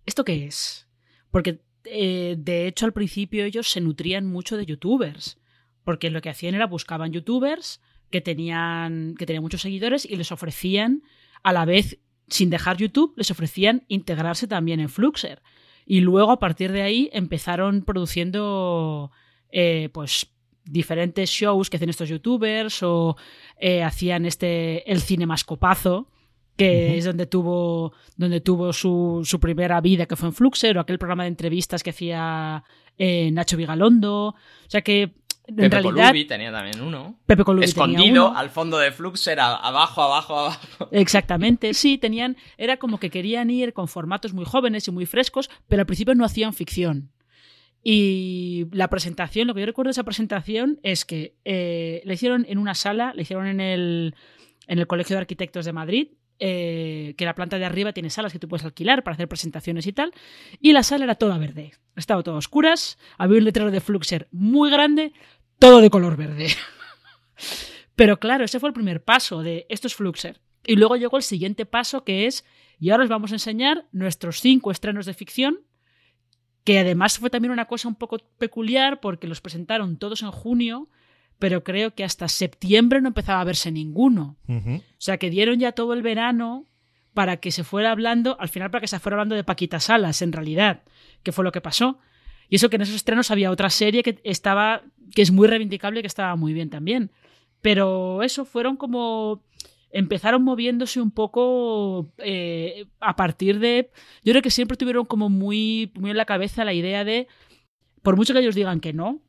Speaker 2: ¿esto qué es? Porque eh, de hecho al principio ellos se nutrían mucho de youtubers, porque lo que hacían era buscaban youtubers que tenían, que tenían muchos seguidores y les ofrecían, a la vez, sin dejar YouTube, les ofrecían integrarse también en Fluxer. Y luego, a partir de ahí, empezaron produciendo eh, pues diferentes shows que hacen estos youtubers o eh, hacían este el cinemascopazo que es donde tuvo donde tuvo su, su, primera vida que fue en Fluxer o aquel programa de entrevistas que hacía eh, Nacho Vigalondo. O sea que
Speaker 3: Pepe realidad, Colubi tenía también uno.
Speaker 2: Pepe Colubi
Speaker 3: Escondido al fondo de Fluxer, abajo, abajo, abajo.
Speaker 2: Exactamente, sí, tenían. Era como que querían ir con formatos muy jóvenes y muy frescos, pero al principio no hacían ficción. Y la presentación, lo que yo recuerdo de esa presentación es que eh, la hicieron en una sala, la hicieron en el, en el Colegio de Arquitectos de Madrid, eh, que la planta de arriba tiene salas que tú puedes alquilar para hacer presentaciones y tal, y la sala era toda verde. Estaba todo oscuras, había un letrero de Fluxer muy grande, todo de color verde. [LAUGHS] Pero claro, ese fue el primer paso de esto es Fluxer. Y luego llegó el siguiente paso que es, y ahora os vamos a enseñar nuestros cinco estrenos de ficción, que además fue también una cosa un poco peculiar porque los presentaron todos en junio, pero creo que hasta septiembre no empezaba a verse ninguno. O sea que dieron ya todo el verano para que se fuera hablando, al final para que se fuera hablando de Paquita Salas, en realidad, que fue lo que pasó. Y eso que en esos estrenos había otra serie que estaba, que es muy reivindicable y que estaba muy bien también. Pero eso fueron como empezaron moviéndose un poco eh, a partir de. Yo creo que siempre tuvieron como muy, muy en la cabeza la idea de. Por mucho que ellos digan que no,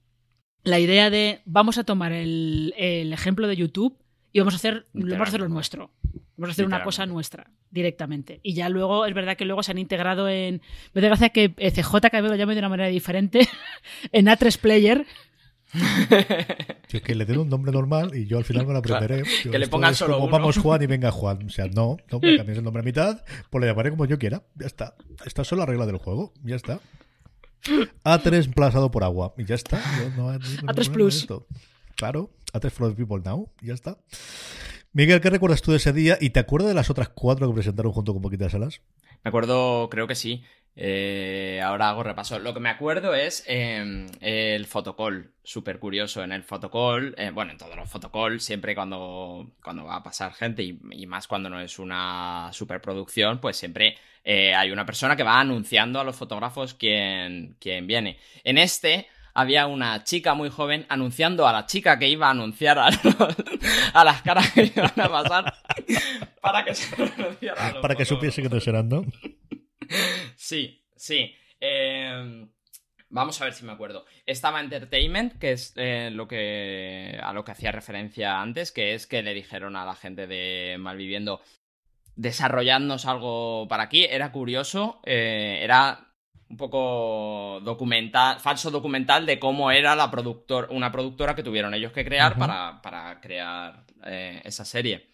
Speaker 2: la idea de vamos a tomar el, el ejemplo de YouTube y vamos a hacer, vamos a hacer lo nuestro. Vamos a hacer una cosa nuestra directamente. Y ya luego, es verdad que luego se han integrado en. Me da gracia que CJ cada lo llame de una manera diferente. [LAUGHS] en A3 Player.
Speaker 1: que le den un nombre normal y yo al final me lo aprenderé.
Speaker 3: que le pongan solo uno.
Speaker 1: Vamos Juan y venga Juan. O sea, no, no me cambies el nombre a mitad, pues le llamaré como yo quiera. Ya está. Esta es solo la regla del juego. Ya está. A3 emplazado por agua. Y ya está.
Speaker 2: A3 Plus.
Speaker 1: Claro. A3 for the people now. Ya está. Miguel, ¿qué recuerdas tú de ese día? ¿Y te acuerdas de las otras cuatro que presentaron junto con Poquitas Salas?
Speaker 3: Me acuerdo, creo que sí. Eh, ahora hago repaso. Lo que me acuerdo es em, el fotocall, súper curioso. En el fotocall, eh, bueno, en todos los fotocall, siempre cuando, cuando va a pasar gente y, más cuando no es una superproducción, pues siempre eh, hay una persona que va anunciando a los fotógrafos quién, quién viene. En este había una chica muy joven anunciando a la chica que iba a anunciar a, las caras que iban a pasar para que se
Speaker 1: Para que supiese que no serán, ¿no?
Speaker 3: Sí, sí. Em, vamos a ver si me acuerdo. Estaba Entertainment, que es eh, lo que a lo que hacía referencia antes, que es que le dijeron a la gente de Malviviendo desarrollarnos algo para aquí. Era curioso, eh, era un poco documental, falso documental de cómo era la productor, una productora que tuvieron ellos que crear para, crear eh, esa serie.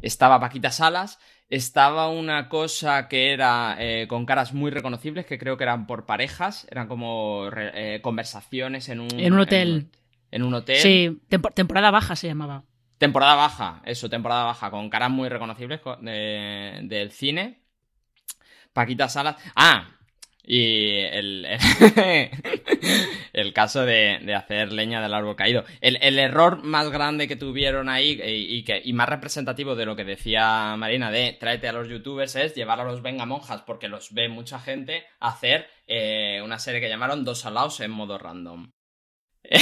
Speaker 3: Estaba Paquita Salas, estaba una cosa que era eh, con caras muy reconocibles, que creo que eran por parejas, eran como eh, conversaciones en un,
Speaker 2: en un hotel.
Speaker 3: En un, hotel.
Speaker 2: Sí, temporada baja se llamaba.
Speaker 3: Temporada baja, eso, temporada baja, con caras muy reconocibles del cine. Paquita Salas. Ah, y el, el, [LAUGHS] caso de, hacer leña del árbol caído. El, error más grande que tuvieron ahí y, que, y más representativo de lo que decía Marina de tráete a los youtubers es llevar a los venga monjas porque los ve mucha gente hacer eh, una serie que llamaron Dos alaos en modo random. [LAUGHS]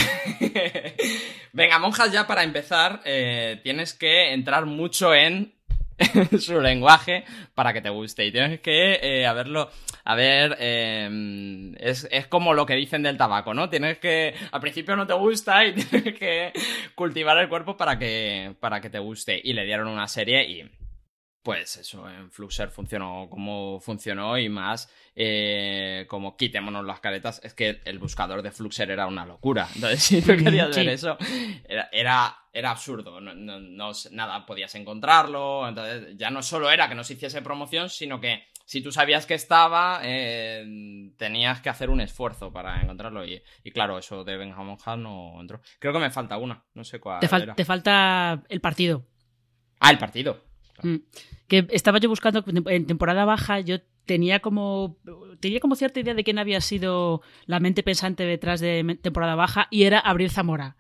Speaker 3: venga monjas ya para empezar eh, tienes que entrar mucho en [LAUGHS] su lenguaje para que te guste. Y tienes que eh, haberlo. A ver, em, es, como lo que dicen del tabaco, ¿no? Tienes que. Al principio no te gusta y [LAUGHS] tienes que cultivar el cuerpo para que, para que te guste. Y le dieron una serie y pues eso, en Fluxer funcionó como funcionó y más eh, como quitémonos las caretas. Es que el buscador de Fluxer era una locura. Entonces, [LAUGHS] si tú querías ver eso, era, era, absurdo. No, nada, podías encontrarlo. Entonces, ya no solo era que no se hiciese promoción, sino que si tú sabías que estaba, eh, tenías que hacer un esfuerzo para encontrarlo. Y, claro, eso de Benjamin Hall no entró. Creo que me falta una, no sé cuál.
Speaker 2: te falta el partido.
Speaker 3: Ah, el partido.
Speaker 2: Mm. Que estaba yo buscando en temporada baja, yo tenía como tenía como cierta idea de quién había sido la mente pensante detrás de temporada baja y era Abril Zamora.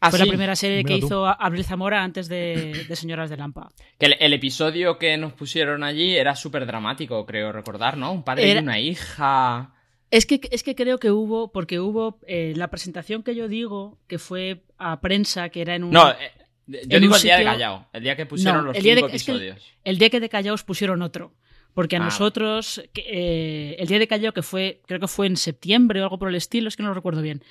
Speaker 2: Ah, Fue la primera serie que hizo Abril Zamora antes de, Señoras de Lampa.
Speaker 3: Que el, episodio que nos pusieron allí era súper dramático, creo recordar, ¿no? Un padre y una hija.
Speaker 2: Es que, es que creo que hubo, porque hubo eh, la presentación que yo digo, que fue a prensa, que era en un.
Speaker 3: No, eh, yo digo el día de Callao, el día que pusieron los cinco episodios.
Speaker 2: el, día que de Callao pusieron otro. Porque a ah. nosotros, eh, el día de Callao, que fue, creo que fue en septiembre o algo por el estilo, es que no lo recuerdo bien.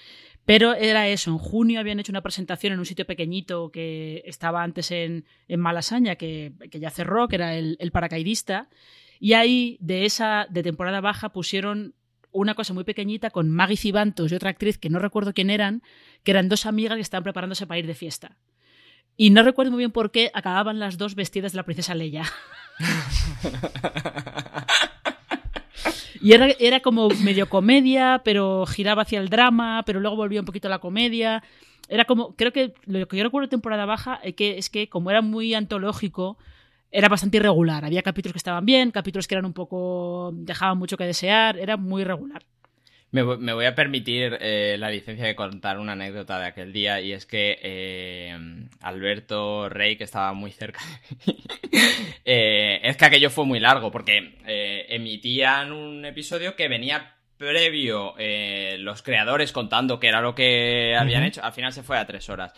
Speaker 2: Pero era eso, en junio habían hecho una presentación en un sitio pequeñito que estaba antes en, Malasaña, que, que, ya cerró, que era el, paracaidista. Y ahí, de esa, de temporada baja, pusieron una cosa muy pequeñita con Maggie Cibantos y otra actriz que no recuerdo quién eran, que eran dos amigas que estaban preparándose para ir de fiesta. Y no recuerdo muy bien por qué acababan las dos vestidas de la princesa Leia. [LAUGHS] y era, era, como medio comedia, pero giraba hacia el drama, pero luego volvía un poquito a la comedia. Era como, creo que lo que yo recuerdo de temporada baja es que, es que como era muy antológico, era bastante irregular. Había capítulos que estaban bien, capítulos que eran un poco. dejaban mucho que desear, era muy irregular.
Speaker 3: Me, voy a permitir eh, la licencia de contar una anécdota de aquel día y es que eh, Alberto Rey, que estaba muy cerca de mí, [LAUGHS] eh, es que aquello fue muy largo porque emitían un episodio que venía previo los creadores contando que era lo que habían hecho, al final se fue a tres horas.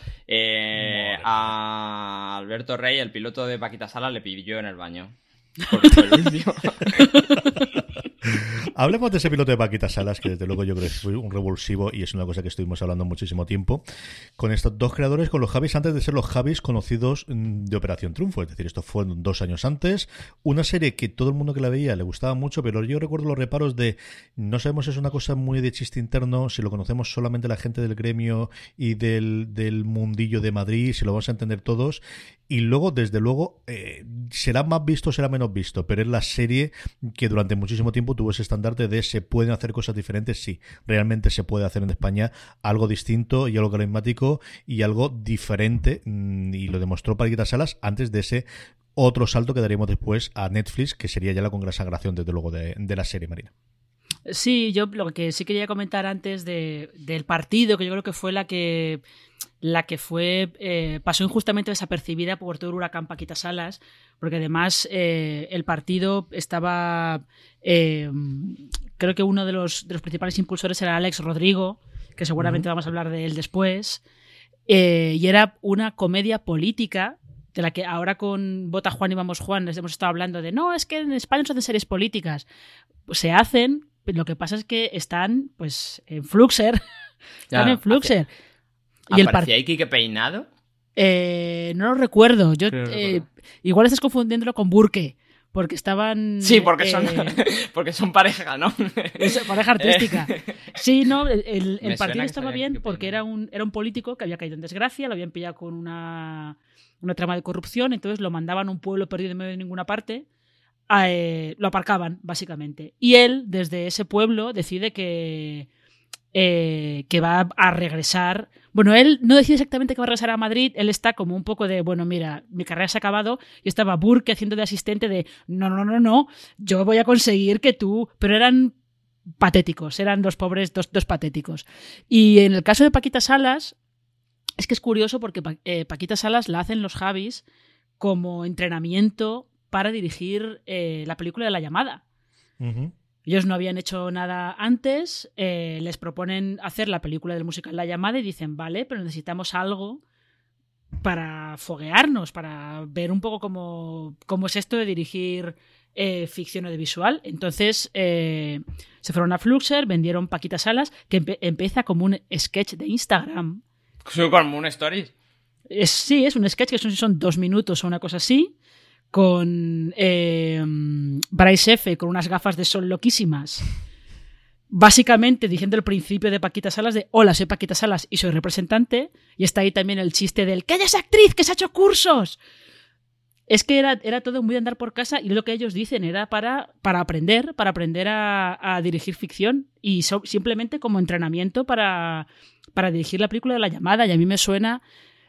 Speaker 3: a Alberto Rey, el piloto de Paquita Sala, le pidió en el baño. [LAUGHS] Porque fue el [LAUGHS]
Speaker 1: Hablemos de ese piloto de Paquita Salas, que desde luego yo creo que fue un revulsivo y es una cosa que estuvimos hablando muchísimo tiempo, con estos dos creadores, con los Javis, antes de ser los Javis conocidos mm, de Operación Triunfo. Es decir, esto fue dos años antes. Una serie que todo el mundo que la veía le gustaba mucho, pero yo recuerdo los reparos de no sabemos si es una cosa muy de chiste interno, si lo conocemos solamente la gente del gremio y del, del mundillo de Madrid, si lo vamos a entender todos. Y luego, desde luego, eh, será más visto, será menos visto, pero es la serie que durante muchísimo tiempo tuvo ese de se pueden hacer cosas diferentes. Sí, realmente se puede hacer en España algo distinto y algo carismático y algo diferente. Mm, y lo demostró Paquita Salas antes de ese otro salto que daríamos después a Netflix, que sería ya la consagración, desde luego, de, de la serie Marina.
Speaker 2: Sí, yo lo que sí quería comentar antes de, del partido, que yo creo que fue la que la que fue eh, pasó injustamente desapercibida por todo el huracán Paquita Salas, porque además eh, el partido estaba, eh, creo que uno de los, de los, principales impulsores era Alex Rodrigo, que seguramente vamos a hablar de él después, y era una comedia política de la que ahora con Vota Juan y Vamos Juan les hemos estado hablando de no, es que en España no se hacen series políticas. se hacen, lo que pasa es que están pues en Fluxer. [LAUGHS] están en Fluxer.
Speaker 3: ¿Y ¿Aparecía el Kike peinado?
Speaker 2: Eh, no lo recuerdo. Yo, eh, igual estás confundiéndolo con Burke. porque estaban...
Speaker 3: Sí, porque, son, eh, [LAUGHS] porque son pareja, ¿no? [LAUGHS]
Speaker 2: pareja artística. Sí, no, el, partido estaba bien porque era un, era un político que había caído en desgracia, lo habían pillado con una, una trama de corrupción, entonces lo mandaban a un pueblo perdido en medio de ninguna parte, eh, lo aparcaban, básicamente. Y él, desde ese pueblo, decide que, eh, que va a regresar bueno, él no decide exactamente que va a regresar a Madrid, él está como un poco de, bueno, mira, mi carrera se ha acabado y estaba Burke haciendo de asistente de, no, no, no, no, yo voy a conseguir que tú, pero eran patéticos, eran dos pobres, dos, dos patéticos. Y en el caso de Paquita Salas, es que es curioso porque eh, Paquita Salas la hacen los Javis como entrenamiento para dirigir eh, la película de La Llamada. Ellos no habían hecho nada antes, eh, les proponen hacer la película del musical La llamada y dicen, vale, pero necesitamos algo para foguearnos, para ver un poco cómo, cómo es esto de dirigir eh, ficción audiovisual. Entonces eh, se fueron a Fluxer, vendieron Paquitas Salas, que empieza como un sketch de Instagram.
Speaker 3: Como un stories.
Speaker 2: sí, es un sketch que son, son dos minutos o una cosa así con eh, Bryce F. con unas gafas de sol loquísimas. Básicamente diciendo el principio de Paquita Salas de hola, soy Paquita Salas y soy representante. Y está ahí también el chiste del que es actriz, que se ha hecho cursos. Es que era, era todo muy de andar por casa y lo que ellos dicen era para, para aprender, para aprender a, dirigir ficción y simplemente como entrenamiento para, para dirigir la película de la llamada. Y a mí me suena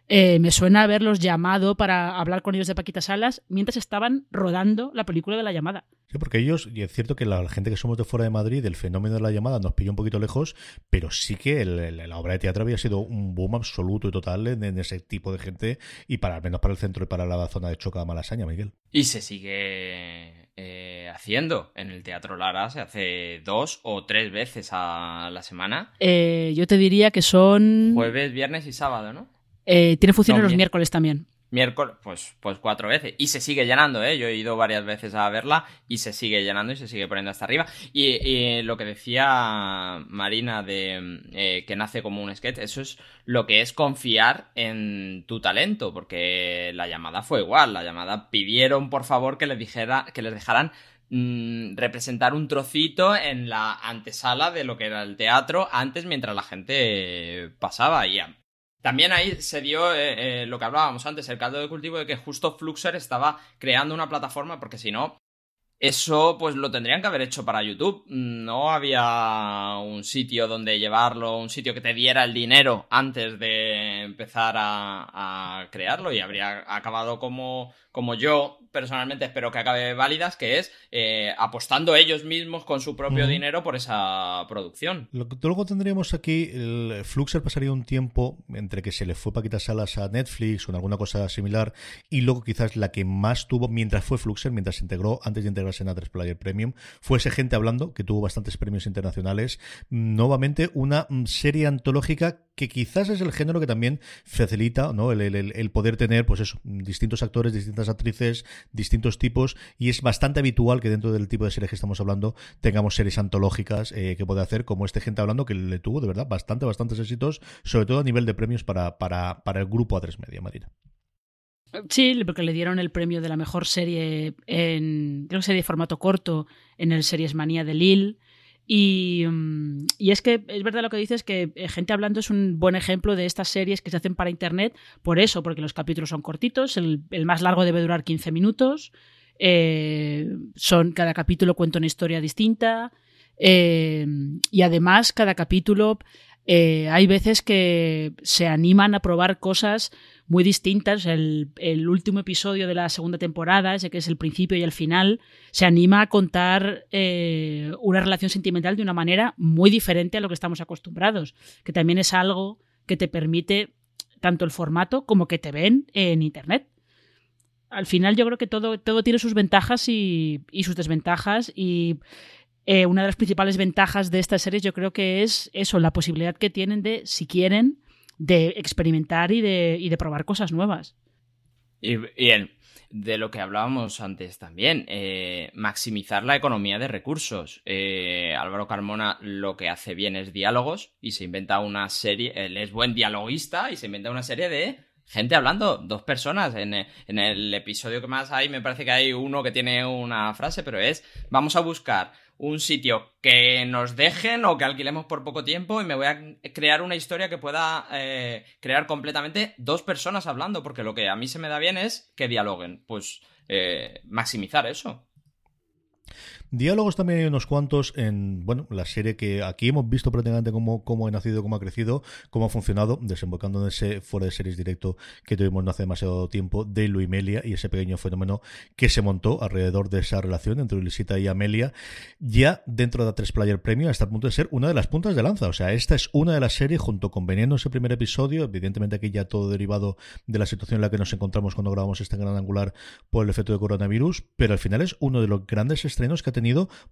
Speaker 2: eh, me suena haberlos llamado para hablar con ellos de Paquita Salas mientras estaban rodando la película de la llamada.
Speaker 1: Sí, porque ellos, y es cierto que la, gente que somos de fuera de Madrid, el fenómeno de la llamada nos pilló un poquito lejos, pero sí que la obra de teatro había sido un boom absoluto y total en, ese tipo de gente, y para al menos para el centro y para la zona de Choca Malasaña, Miguel.
Speaker 3: Y se sigue eh, haciendo en el Teatro Lara, se hace dos o tres veces a la semana.
Speaker 2: Eh, yo te diría que son...
Speaker 3: Jueves, viernes y sábado, ¿no?
Speaker 2: Eh, tiene funciones los miércoles también.
Speaker 3: Miércoles, pues, pues cuatro veces. Y se sigue llenando, ¿eh? Yo he ido varias veces a verla y se sigue llenando y se sigue poniendo hasta arriba. Y, lo que decía Marina de eh, que nace como un sketch, eso es lo que es confiar en tu talento, porque la llamada fue igual. La llamada pidieron, por favor, que les, dijera, que les dejaran mm, representar un trocito en la antesala de lo que era el teatro antes mientras la gente pasaba y también ahí se dio eh, eh, lo que hablábamos antes, el caldo de cultivo de que justo Fluxer estaba creando una plataforma, porque si no, eso pues lo tendrían que haber hecho para YouTube. No había un sitio donde llevarlo, un sitio que te diera el dinero antes de empezar a, a crearlo y habría acabado como, como yo personalmente espero que acabe válidas, que es eh, apostando ellos mismos con su propio dinero por esa producción.
Speaker 1: Lo que luego tendríamos aquí, el Fluxer pasaría un tiempo entre que se le fue Paquita Salas a Netflix o en alguna cosa similar, y luego quizás la que más tuvo mientras fue Fluxer, mientras se integró, antes de integrarse en a Player Premium, fue ese gente hablando, que tuvo bastantes premios internacionales. Nuevamente, una mm, serie antológica que quizás es el género que también facilita ¿no? el, el poder tener, pues eso, distintos actores, distintas actrices, distintos tipos y es bastante habitual que dentro del tipo de series que estamos hablando tengamos series antológicas eh, que puede hacer como este gente hablando que le tuvo de verdad bastante, bastantes éxitos, sobre todo a nivel de premios para, para, para el grupo A3 Media, Marina.
Speaker 2: Sí, porque le dieron el premio de la mejor serie en, creo que serie de formato corto en el Series Manía de Lille. Y, mm, y, es que es verdad lo que dices, que eh, Gente Hablando es un buen ejemplo de estas series que se hacen para Internet, por eso, porque los capítulos son cortitos, el, más largo debe durar 15 minutos, eh, son, cada capítulo cuenta una historia distinta, eh, y además cada capítulo hay veces que se animan a probar cosas muy distintas. El, último episodio de la segunda temporada, ese que es el principio y el final, se anima a contar eh, una relación sentimental de una manera muy diferente a lo que estamos acostumbrados, que también es algo que te permite tanto el formato como que te ven en Internet. Al final yo creo que todo, todo tiene sus ventajas y, sus desventajas y eh, una de las principales ventajas de estas series yo creo que es eso, la posibilidad que tienen de, si quieren, de experimentar y de, y de probar cosas nuevas.
Speaker 3: Y bien, de lo que hablábamos antes también, eh, maximizar la economía de recursos. Eh, Álvaro Carmona lo que hace bien es diálogos y se inventa una serie, él es buen dialoguista y se inventa una serie de gente hablando, dos personas. En, en, el episodio que más hay, me parece que hay uno que tiene una frase, pero es, vamos a buscar un sitio que nos dejen o que alquilemos por poco tiempo y me voy a crear una historia que pueda eh, crear completamente dos personas hablando, porque lo que a mí se me da bien es que dialoguen. Pues eh, maximizar eso.
Speaker 1: Diálogos también hay unos cuantos en, bueno, la serie que aquí hemos visto prácticamente cómo, cómo ha nacido, cómo ha crecido, cómo ha funcionado, desembocando en ese fuera de series directo que tuvimos no hace demasiado tiempo de Luimelia y ese pequeño fenómeno que se montó alrededor de esa relación entre Luisita y Amelia, ya dentro de A3 Player Premium hasta el punto de ser una de las puntas de lanza. O sea, esta es una de las series junto con Veneno ese primer episodio, evidentemente aquí ya todo derivado de la situación en la que nos encontramos cuando grabamos este gran angular por el efecto de coronavirus, pero al final es uno de los grandes estrenos que ha tenido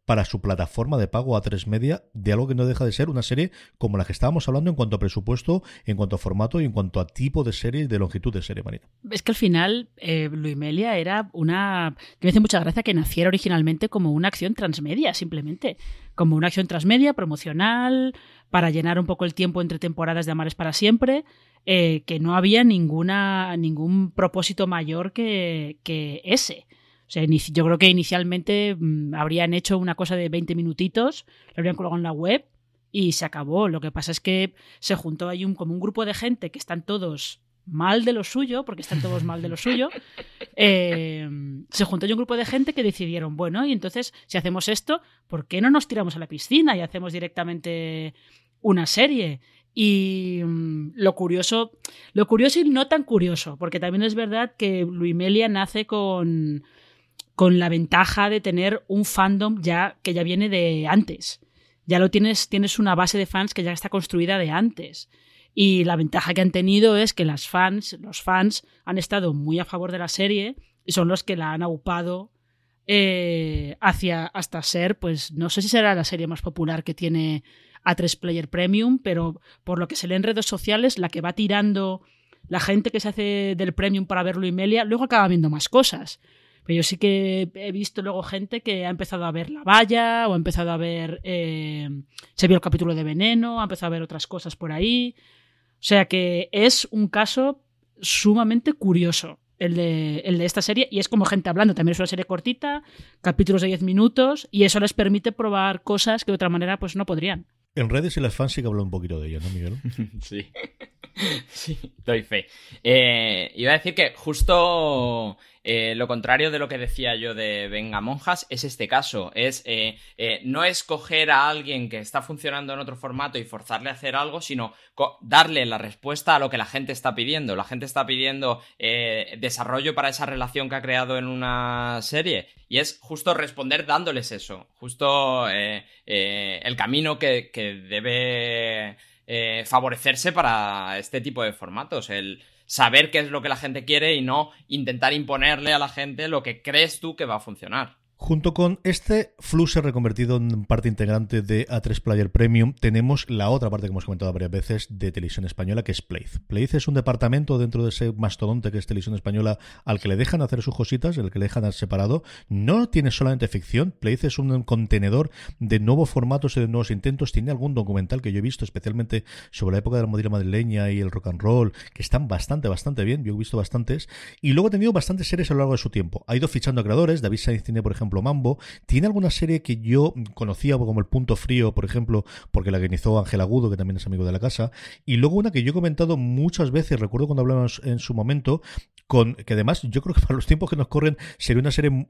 Speaker 1: para su plataforma de pago a tres media de algo que no deja de ser una serie como la que estábamos hablando en cuanto a presupuesto, en cuanto a formato y en cuanto a tipo de serie y de longitud de serie, Marina.
Speaker 2: Es que al final eh, Luimelia era una... me hace mucha gracia que naciera originalmente como una acción transmedia, simplemente. Como una acción transmedia, promocional, para llenar un poco el tiempo entre temporadas de Amares para siempre. Eh, que no había ninguna, ningún propósito mayor que, que ese. Sea, yo creo que inicialmente mm, habrían hecho una cosa de 20 minutitos, lo habrían colgado en la web y se acabó. Lo que pasa es que se juntó ahí un, como un grupo de gente que están todos mal de lo suyo, porque están todos mal de lo suyo, [LAUGHS] eh, se juntó un grupo de gente que decidieron, bueno, y entonces, si hacemos esto, ¿por qué no nos tiramos a la piscina y hacemos directamente una serie? Y mm, lo curioso, lo curioso y no tan curioso, porque también es verdad que Luimelia nace con, con la ventaja de tener un fandom ya que ya viene de antes. Ya lo tienes, tienes una base de fans que ya está construida de antes. Y la ventaja que han tenido es que las fans, los fans han estado muy a favor de la serie y son los que la han aupado eh, hacia hasta ser, pues no sé si será la serie más popular que tiene A3 Player Premium, pero por lo que se lee en redes sociales, la que va tirando la gente que se hace del Premium para verlo y Melia, luego acaba viendo más cosas. Pero yo sí que he visto luego gente que ha empezado a ver La Valla o ha empezado a ver. Eh, se vio el capítulo de Veneno, ha empezado a ver otras cosas por ahí. O sea que es un caso sumamente curioso el de, el de esta serie y es como gente hablando. También es una serie cortita, capítulos de 10 minutos y eso les permite probar cosas que de otra manera pues no podrían.
Speaker 1: En redes y las fans sí que hablan un poquito de ello, ¿no, Miguel? [LAUGHS]
Speaker 3: sí. [LAUGHS] sí, doy fe. Eh, iba a decir que justo eh, lo contrario de lo que decía yo de Venga Monjas es este caso. Es eh, eh, no escoger a alguien que está funcionando en otro formato y forzarle a hacer algo, sino darle la respuesta a lo que la gente está pidiendo. La gente está pidiendo desarrollo para esa relación que ha creado en una serie. Y es justo responder dándoles eso. Justo el camino que, debe favorecerse para este tipo de formatos. Saber qué es lo que la gente quiere y no intentar imponerle a la gente lo que crees tú que va a funcionar.
Speaker 1: Junto con este Flusher reconvertido en parte integrante de A3 Player Premium, tenemos la otra parte que hemos comentado varias veces de Televisión Española, que es Playz. Playz es un departamento dentro de ese mastodonte que es Televisión Española al que le dejan hacer sus cositas, el que le dejan separado. No tiene solamente ficción, Playz es un contenedor de nuevos formatos y de nuevos intentos. Tiene algún documental que yo he visto, especialmente sobre la época de la modelo madrileña y el rock and roll, que están bastante, bastante bien. Yo he visto bastantes. Y luego ha tenido bastantes series a lo largo de su tiempo. Ha ido fichando a creadores. David Sainz tiene, por ejemplo, Mambo. Tiene alguna serie que yo conocía como El Punto Frío, por ejemplo, porque la organizó Ángel Agudo, que también es amigo de la casa. Y luego una que yo he comentado muchas veces, recuerdo cuando hablamos en su momento, con que además yo creo que para los tiempos que nos corren sería una serie,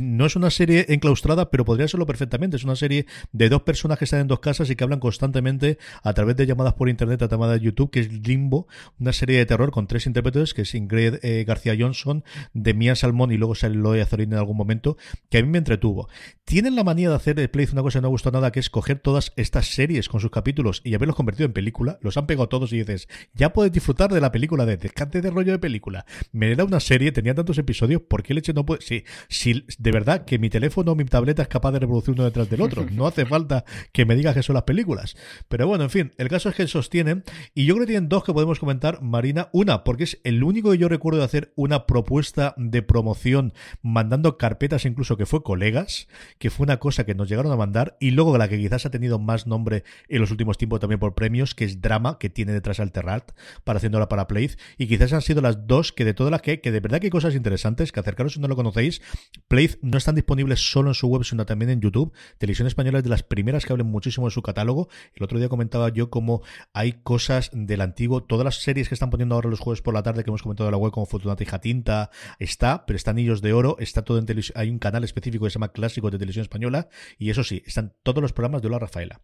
Speaker 1: no es una serie enclaustrada, pero podría serlo perfectamente. Es una serie de dos personas que están en dos casas y que hablan constantemente a través de llamadas por internet, a llamada de YouTube, que es Limbo, una serie de terror con tres intérpretes, que es Ingrid eh, García Johnson, Demian Salmón y luego sale Loe Azorín en algún momento, que me entretuvo. Tienen la manía de hacer de Play una cosa que no gustó nada, que es coger todas estas series con sus capítulos y haberlos convertido en película. Los han pegado todos y dices, ya puedes disfrutar de la película de descante de rollo de película. me era una serie, tenía tantos episodios, ¿por qué leche no puede? Si, si de verdad que mi teléfono o mi tableta es capaz de reproducir uno detrás del otro, [LAUGHS] no hace falta que me digas que son las películas. Pero bueno, en fin, el caso es que sostienen, y yo creo que tienen dos que podemos comentar, Marina. Una, porque es el único que yo recuerdo de hacer una propuesta de promoción mandando carpetas, incluso que fue colegas, que fue una cosa que nos llegaron a mandar, y luego la que quizás ha tenido más nombre en los últimos tiempos también por premios, que es Drama, que tiene detrás Alterrat, para haciéndola para Play, y quizás han sido las dos que de todas que, de verdad que hay cosas interesantes, que acercaros si no lo conocéis, Play no están disponibles solo en su web, sino también en YouTube. Televisión Española es de las primeras que hablen muchísimo de su catálogo. El otro día comentaba yo cómo hay cosas del antiguo, todas las series que están poniendo ahora los jueves por la tarde que hemos comentado en la web como Fortunata y Jatinta, está, pero están Anillos de Oro, está todo en televisión, hay un canal específico que se llama Clásico de Televisión Española, y eso sí, están todos los programas de Hola Rafaela.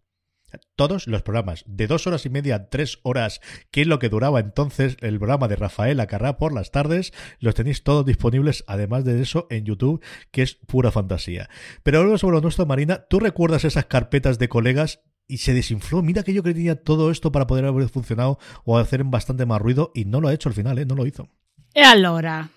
Speaker 1: Todos los programas, de dos horas y media a tres horas, que es lo que duraba entonces el programa de Rafael Acarrá por las tardes, los tenéis todos disponibles, además de eso, en YouTube, que es pura fantasía. Pero ahora sobre lo nuestro, Marina, ¿tú recuerdas esas carpetas de colegas y se desinfló. Mira que yo que todo esto para poder haber funcionado o hacer bastante más ruido y no lo ha hecho al final, ¿eh? No lo hizo.
Speaker 2: E allora,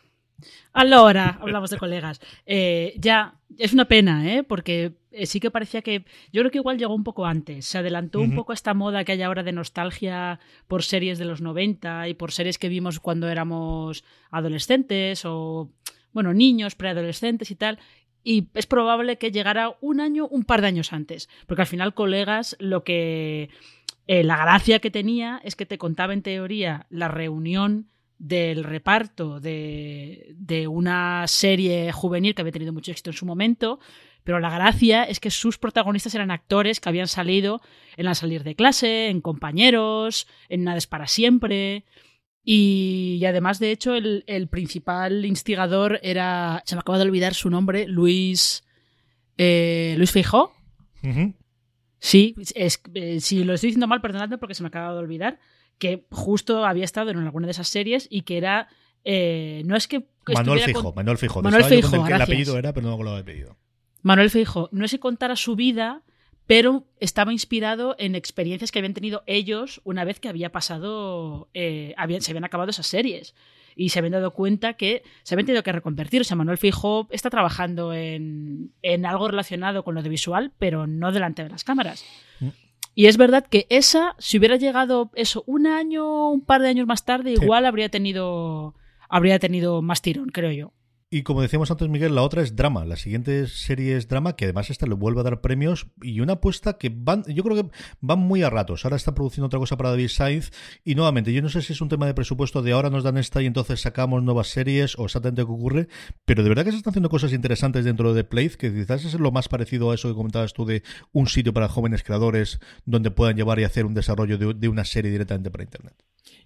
Speaker 2: allora, hablamos de colegas. Eh, ya, es una pena, ¿eh? Porque eh, sí que parecía que. Yo creo que igual llegó un poco antes. Se adelantó un poco esta moda que hay ahora de nostalgia por series de los 90 y por series que vimos cuando éramos adolescentes o. Bueno, niños, preadolescentes y tal y es probable que llegara un año, un par de años antes, porque al final, colegas, lo que eh, la gracia que tenía es que te contaba en teoría la reunión del reparto de, de una serie juvenil que había tenido mucho éxito en su momento, pero la gracia es que sus protagonistas eran actores que habían salido en la salir de clase, en compañeros, en Nada es para siempre. Y, además, de hecho, el, principal instigador era. Se me acaba de olvidar su nombre, Luis. Eh, Luis Feijó. Sí, es, eh, si lo estoy diciendo mal, perdonadme porque se me acaba de olvidar. Que justo había estado en alguna de esas series y que era. Eh, no es que.
Speaker 1: Manuel Fijo, Manuel Fijo.
Speaker 2: Manuel Fijo.
Speaker 1: El, apellido era, pero no lo había pedido.
Speaker 2: Manuel Fijo. No es que contara su vida, pero estaba inspirado en experiencias que habían tenido ellos una vez que había pasado, eh, se habían acabado esas series. Y se habían dado cuenta que se habían tenido que reconvertir. O sea, Manuel Fijo está trabajando en, en algo relacionado con lo de visual, pero no delante de las cámaras. Y es verdad que esa, si hubiera llegado eso un año, un par de años más tarde, igual habría tenido habría tenido más tirón, creo yo.
Speaker 1: Y como decíamos antes, Miguel, la otra es drama. La siguiente serie es drama, que además esta le vuelve a dar premios y una apuesta que van, yo creo que van muy a ratos. Ahora está produciendo otra cosa para David Sainz y nuevamente, yo no sé si es un tema de presupuesto de ahora nos dan esta y entonces sacamos nuevas series o exactamente qué ocurre, pero de verdad que se están haciendo cosas interesantes dentro de The Place, que quizás es lo más parecido a eso que comentabas tú de un sitio para jóvenes creadores donde puedan llevar y hacer un desarrollo de una serie directamente para Internet.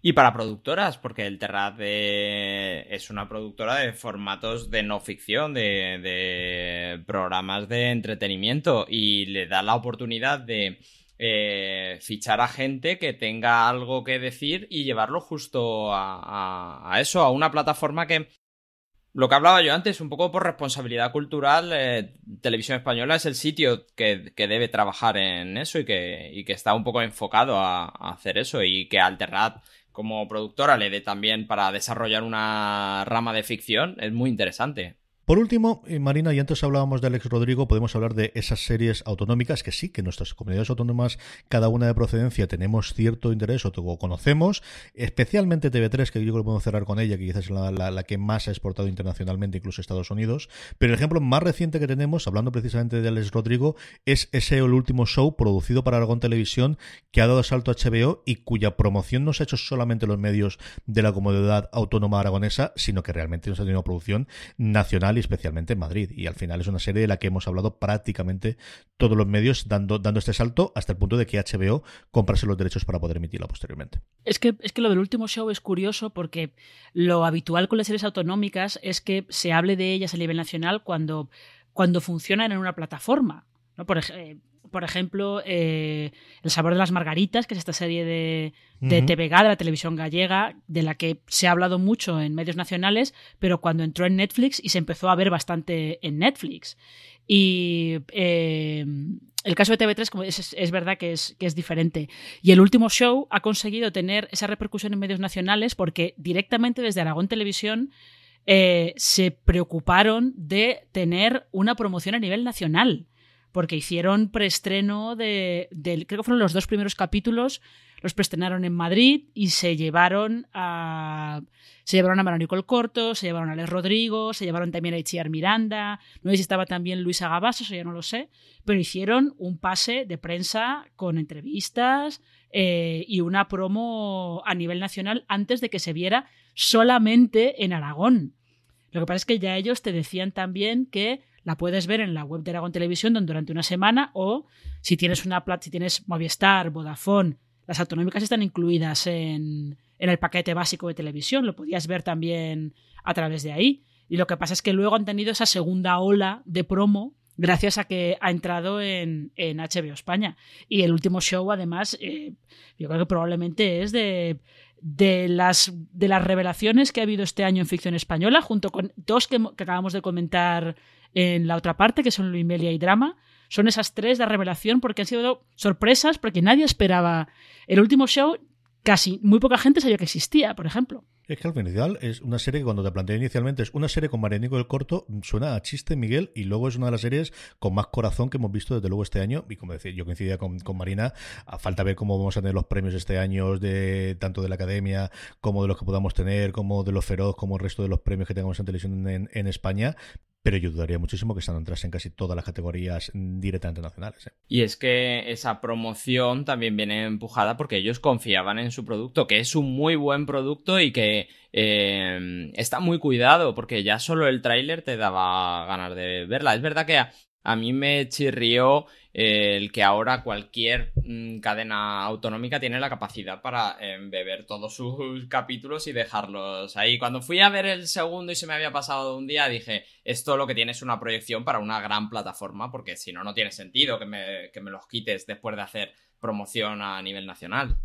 Speaker 3: Y para productoras, porque el Terrat es una productora de formatos de no ficción, de, programas de entretenimiento y le da la oportunidad de eh, fichar a gente que tenga algo que decir y llevarlo justo a, eso, a una plataforma que lo que hablaba yo antes, un poco por responsabilidad cultural, eh, Televisión Española es el sitio que, debe trabajar en eso y que, que, está un poco enfocado a, a hacer eso y que Alterrat como productora le dé también para desarrollar una rama de ficción, es muy interesante.
Speaker 1: Por último, eh, Marina, y antes hablábamos de Alex Rodrigo, podemos hablar de esas series autonómicas que sí, que nuestras comunidades autónomas, cada una de procedencia, tenemos cierto interés o conocemos, especialmente TV3, que yo creo que podemos cerrar con ella, que quizás es la, que más ha exportado internacionalmente, incluso Estados Unidos. Pero el ejemplo más reciente que tenemos, hablando precisamente de Alex Rodrigo, es ese el último show producido para Aragón Televisión, que ha dado salto a HBO y cuya promoción no se ha hecho solamente los medios de la comunidad autónoma aragonesa, sino que realmente nos ha tenido una producción nacional y especialmente en Madrid. Y al final es una serie de la que hemos hablado prácticamente todos los medios dando, dando este salto hasta el punto de que HBO comprase los derechos para poder emitirla posteriormente.
Speaker 2: Es que, es que lo del último show es curioso porque lo habitual con las series autonómicas es que se hable de ellas a nivel nacional cuando, cuando funcionan en una plataforma. ¿No? Por, ejemplo por ejemplo, eh, El sabor de las margaritas, que es esta serie de, de TVG, de la televisión gallega, de la que se ha hablado mucho en medios nacionales, pero cuando entró en Netflix y se empezó a ver bastante en Netflix. Y eh, el caso de TV3 como es, es, verdad que es, que es diferente. Y el último show ha conseguido tener esa repercusión en medios nacionales porque directamente desde Aragón Televisión eh, se preocuparon de tener una promoción a nivel nacional. Porque hicieron preestreno de, creo que fueron los dos primeros capítulos, los preestrenaron en Madrid y se llevaron a se llevaron a Corto, se llevaron a Les Rodrigo, se llevaron también a Itziar Miranda, no sé si estaba también Luisa Gabas, eso ya no lo sé, pero hicieron un pase de prensa con entrevistas eh, y una promo a nivel nacional antes de que se viera solamente en Aragón. Lo que pasa es que ya ellos te decían también que la puedes ver en la web de Aragón Televisión durante una semana o si tienes una si tienes Movistar, Vodafone, las autonómicas están incluidas en, en el paquete básico de televisión, lo podías ver también a través de ahí. Y lo que pasa es que luego han tenido esa segunda ola de promo gracias a que ha entrado en, en HBO España. Y el último show, además, eh, yo creo que probablemente es de, de, las, de las revelaciones que ha habido este año en ficción española, junto con dos que, que acabamos de comentar en la otra parte, que son Luimelia y Drama. Son esas tres de revelación porque han sido sorpresas, porque nadie esperaba. El último show casi muy poca gente sabía que existía, por ejemplo.
Speaker 1: Es que al final es una serie que cuando te planteé inicialmente es una serie con Marianico del Corto, suena a chiste, Miguel, y luego es una de las series con más corazón que hemos visto desde luego este año. Y como decía, yo coincidía con, Marina, a falta ver cómo vamos a tener los premios este año, de tanto de la academia como de los que podamos tener, como de los feroz, como el resto de los premios que tengamos en televisión en España pero yo dudaría muchísimo que están entrase en casi todas las categorías directamente nacionales. ¿eh?
Speaker 3: Y es que esa promoción también viene empujada porque ellos confiaban en su producto, que es un muy buen producto y que eh, está muy cuidado, porque ya solo el tráiler te daba ganas de verla. Es verdad que a mí me chirrió eh, el que ahora cualquier mm, cadena autonómica tiene la capacidad para beber todos sus capítulos y dejarlos ahí. Cuando fui a ver el segundo y se me había pasado un día, dije, esto lo que tiene es una proyección para una gran plataforma, porque si no, no tiene sentido que me, que me los quites después de hacer promoción a nivel nacional.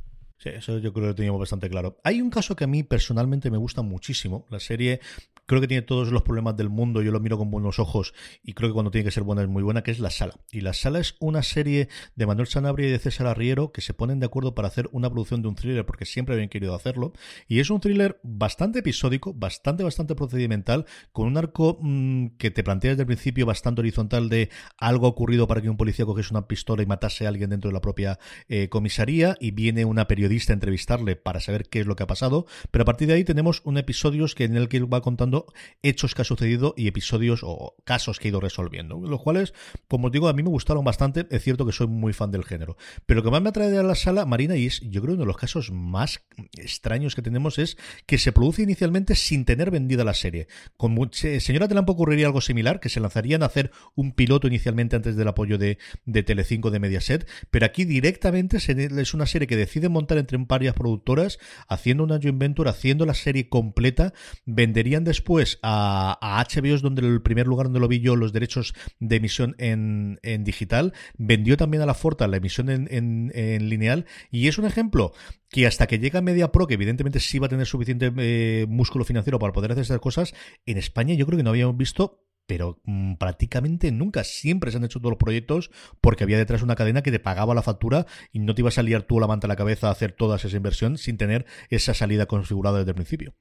Speaker 1: Sí, eso yo creo que lo teníamos bastante claro. Hay un caso que a mí personalmente me gusta muchísimo. La serie creo que tiene todos los problemas del mundo, yo lo miro con buenos ojos y creo que cuando tiene que ser buena es muy buena, que es La Sala. Y La Sala es una serie de Manuel Sanabria y de César Arriero que se ponen de acuerdo para hacer una producción de un thriller porque siempre habían querido hacerlo. Y es un thriller bastante episódico, bastante, bastante procedimental, con un arco mmm, que te plantea desde el principio bastante horizontal de algo ocurrido para que un policía cogiese una pistola y matase a alguien dentro de la propia eh, comisaría y viene una periodista a entrevistarle para saber qué es lo que ha pasado, pero a partir de ahí tenemos un episodio en el que va contando hechos que ha sucedido y episodios o casos que ha ido resolviendo, los cuales, como os digo, a mí me gustaron bastante, es cierto que soy muy fan del género, pero lo que más me atrae de la sala, Marina, y es yo creo uno de los casos más extraños que tenemos es que se produce inicialmente sin tener vendida la serie. Con señora Telampo ocurriría algo similar, que se lanzarían a hacer un piloto inicialmente antes del apoyo de, de Telecinco de Mediaset, pero aquí directamente es una serie que decide montar entre varias productoras, haciendo una joint venture, haciendo la serie completa, venderían después a, a HBO, donde el primer lugar donde lo vi yo, los derechos de emisión en, digital, vendió también a la Forta la emisión en, en, lineal, y es un ejemplo que hasta que llega Media Pro, que evidentemente sí va a tener suficiente eh, músculo financiero para poder hacer estas cosas, en España yo creo que no habíamos visto pero mmm, prácticamente nunca. Siempre se han hecho todos los proyectos porque había detrás una cadena que te pagaba la factura y no te ibas a liar tú la manta a la cabeza a hacer toda esa inversión sin tener esa salida configurada desde el principio.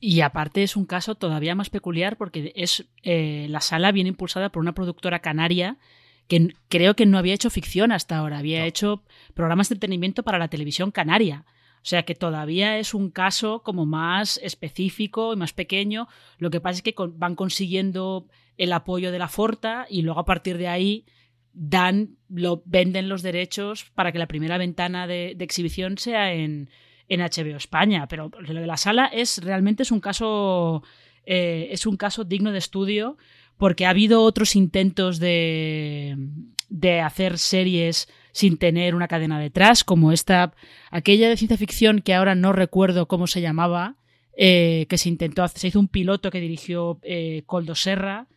Speaker 2: Y aparte es un caso todavía más peculiar porque es eh, la sala viene impulsada por una productora canaria que creo que no había hecho ficción hasta ahora, había no. hecho programas de entretenimiento para la televisión canaria. O sea que todavía es un caso como más específico y más pequeño. Lo que pasa es que van consiguiendo el apoyo de la Forta y luego a partir de ahí dan, lo, venden los derechos para que la primera ventana de, de exhibición sea en, en, HBO España. Pero lo de la sala es realmente es un caso eh, es un caso digno de estudio porque ha habido otros intentos de, de hacer series sin tener una cadena detrás, como esta, aquella de ciencia ficción que ahora no recuerdo cómo se llamaba, eh, que se intentó hacer, se hizo un piloto que dirigió eh, Coldo Serra,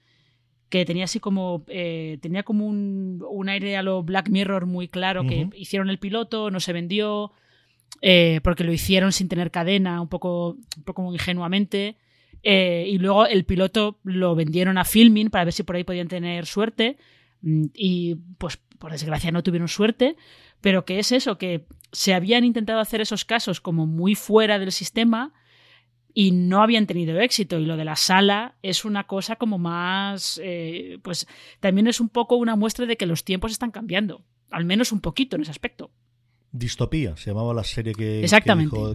Speaker 2: que tenía así como, eh, tenía como un, un, aire a lo Black Mirror muy claro, uh -huh. que hicieron el piloto, no se vendió, eh, porque lo hicieron sin tener cadena, un poco, un poco ingenuamente. Eh, y luego el piloto lo vendieron a Filming para ver si por ahí podían tener suerte. Mm, y pues por desgracia no tuvieron suerte, pero que es eso, que se habían intentado hacer esos casos como muy fuera del sistema y no habían tenido éxito. Y lo de la sala es una cosa como más, eh, pues también es un poco una muestra de que los tiempos están cambiando, al menos un poquito en ese aspecto.
Speaker 1: Distopía, se llamaba la serie que,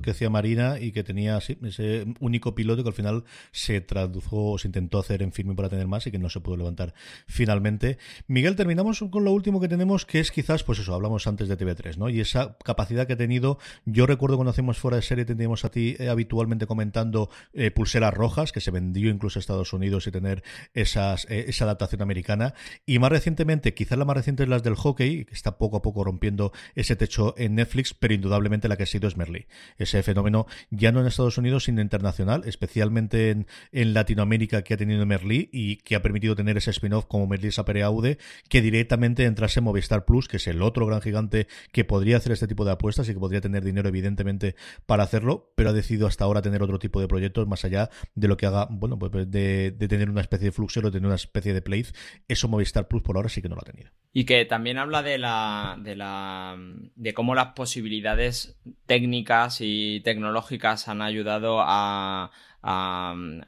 Speaker 1: que, hacía Marina y que tenía ese único piloto que al final se tradujo, se intentó hacer en firme para tener más y que no se pudo levantar finalmente. Miguel, terminamos con lo último que tenemos, que es quizás, pues eso, hablamos antes de TV3, ¿no? Y esa capacidad que ha tenido, yo recuerdo cuando hacemos fuera de serie, teníamos a ti eh, habitualmente comentando eh, pulseras rojas, que se vendió incluso a Estados Unidos y tener esas, eh, esa adaptación americana. Y más recientemente, quizás la más reciente es las del hockey, que está poco a poco rompiendo ese techo en Netflix, pero indudablemente la que ha sido es Merlí. Ese fenómeno ya no en Estados Unidos, sino internacional, especialmente en, en Latinoamérica que ha tenido Merlí y que ha permitido tener ese spin-off como Merlí Sapere Aude, que directamente entrase en Movistar Plus, que es el otro gran gigante que podría hacer este tipo de apuestas y que podría tener dinero evidentemente para hacerlo, pero ha decidido hasta ahora tener otro tipo de proyectos más allá de lo que haga, bueno, pues de, tener una especie de fluxero, de tener una especie de place. Eso Movistar Plus por ahora sí que no lo ha tenido.
Speaker 3: Y que también habla de la, de la, de cómo las posibilidades técnicas y tecnológicas han ayudado a,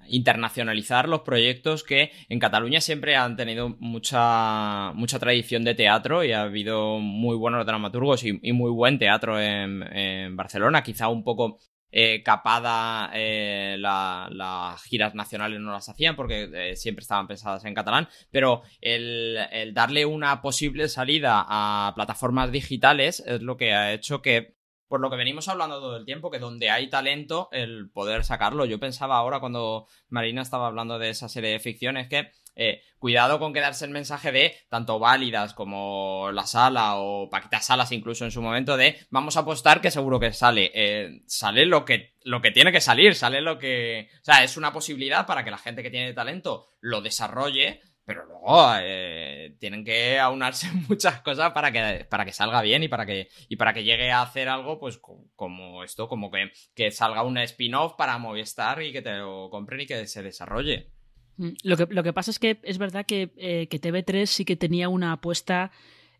Speaker 3: internacionalizar los proyectos que en Cataluña siempre han tenido mucha, mucha tradición de teatro y ha habido muy buenos dramaturgos y, muy buen teatro en, Barcelona, quizá un poco eh, capada eh, las giras nacionales no las hacían porque eh, siempre estaban pensadas en catalán, pero el, darle una posible salida a plataformas digitales es lo que ha hecho que, por lo que venimos hablando todo el tiempo, que donde hay talento, el poder sacarlo. Yo pensaba ahora cuando Marina estaba hablando de esa serie de ficciones que eh, cuidado con quedarse el mensaje de tanto válidas como la sala o Paquita Salas incluso en su momento de vamos a apostar que seguro que sale. Eh, sale lo que, lo que tiene que salir, sale lo que... O sea, es una posibilidad para que la gente que tiene talento lo desarrolle, pero luego eh, tienen que aunarse [LAUGHS] muchas cosas para que, para que salga bien y para que, y para que llegue a hacer algo, pues como esto, como que, que salga un spin-off para Movistar y que te lo compren y que se desarrolle.
Speaker 2: Mm, lo que, lo que pasa es que es verdad que, eh, TV3 sí que tenía una apuesta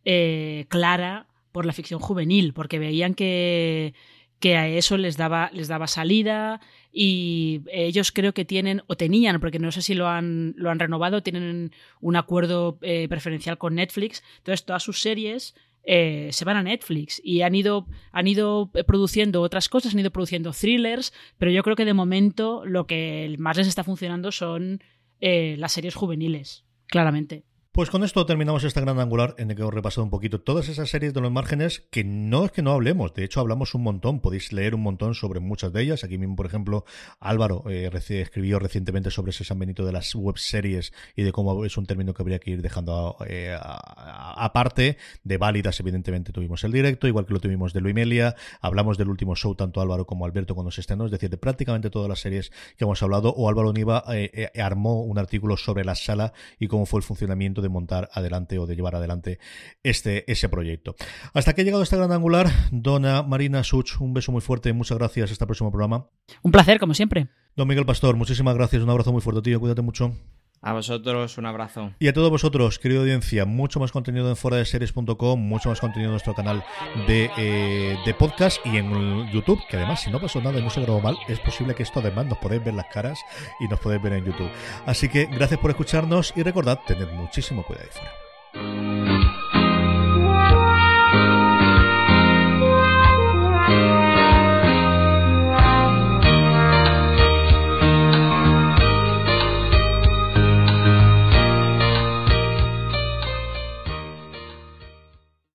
Speaker 2: eh, clara por la ficción juvenil, porque veían que, que a eso les daba, les daba salida y ellos creo que tienen, o tenían, porque no sé si lo han, lo han renovado, tienen un acuerdo eh, preferencial con Netflix, entonces todas sus series se van a Netflix y han ido, han ido produciendo otras cosas, han ido produciendo thrillers, pero yo creo que de momento lo que más les está funcionando son eh, las series juveniles, claramente.
Speaker 1: Pues con esto terminamos esta gran angular en el que hemos repasado un poquito todas esas series de los márgenes que no es que no hablemos, de hecho hablamos un montón, podéis leer un montón sobre muchas de ellas. Aquí mismo, por ejemplo, Álvaro eh, escribió recientemente sobre ese San Benito de las web series y de cómo es un término que habría que ir dejando eh, aparte. De válidas, evidentemente, tuvimos el directo, igual que lo tuvimos de Luimelia. Hablamos del último show, tanto Álvaro como Alberto, cuando se estrenó, es decir, de prácticamente todas las series que hemos hablado. O Álvaro Niva eh, armó un artículo sobre la sala y cómo fue el funcionamiento de montar adelante o de llevar adelante este, ese proyecto. Hasta que ha llegado esta gran angular, dona Marina Such, un beso muy fuerte, muchas gracias. Hasta el próximo programa.
Speaker 2: Un placer, como siempre.
Speaker 1: Don Miguel Pastor, muchísimas gracias, un abrazo muy fuerte, tío, cuídate mucho.
Speaker 3: A vosotros un abrazo.
Speaker 1: Y a todos vosotros, querida audiencia, mucho más contenido en fuera de series.com, mucho más contenido en nuestro canal de, eh, de, podcast y en YouTube, que además si no pasó nada y no se grabó mal, es posible que esto además nos podéis ver las caras y nos podéis ver en YouTube. Así que gracias por escucharnos y recordad, tened muchísimo cuidado ahí fuera.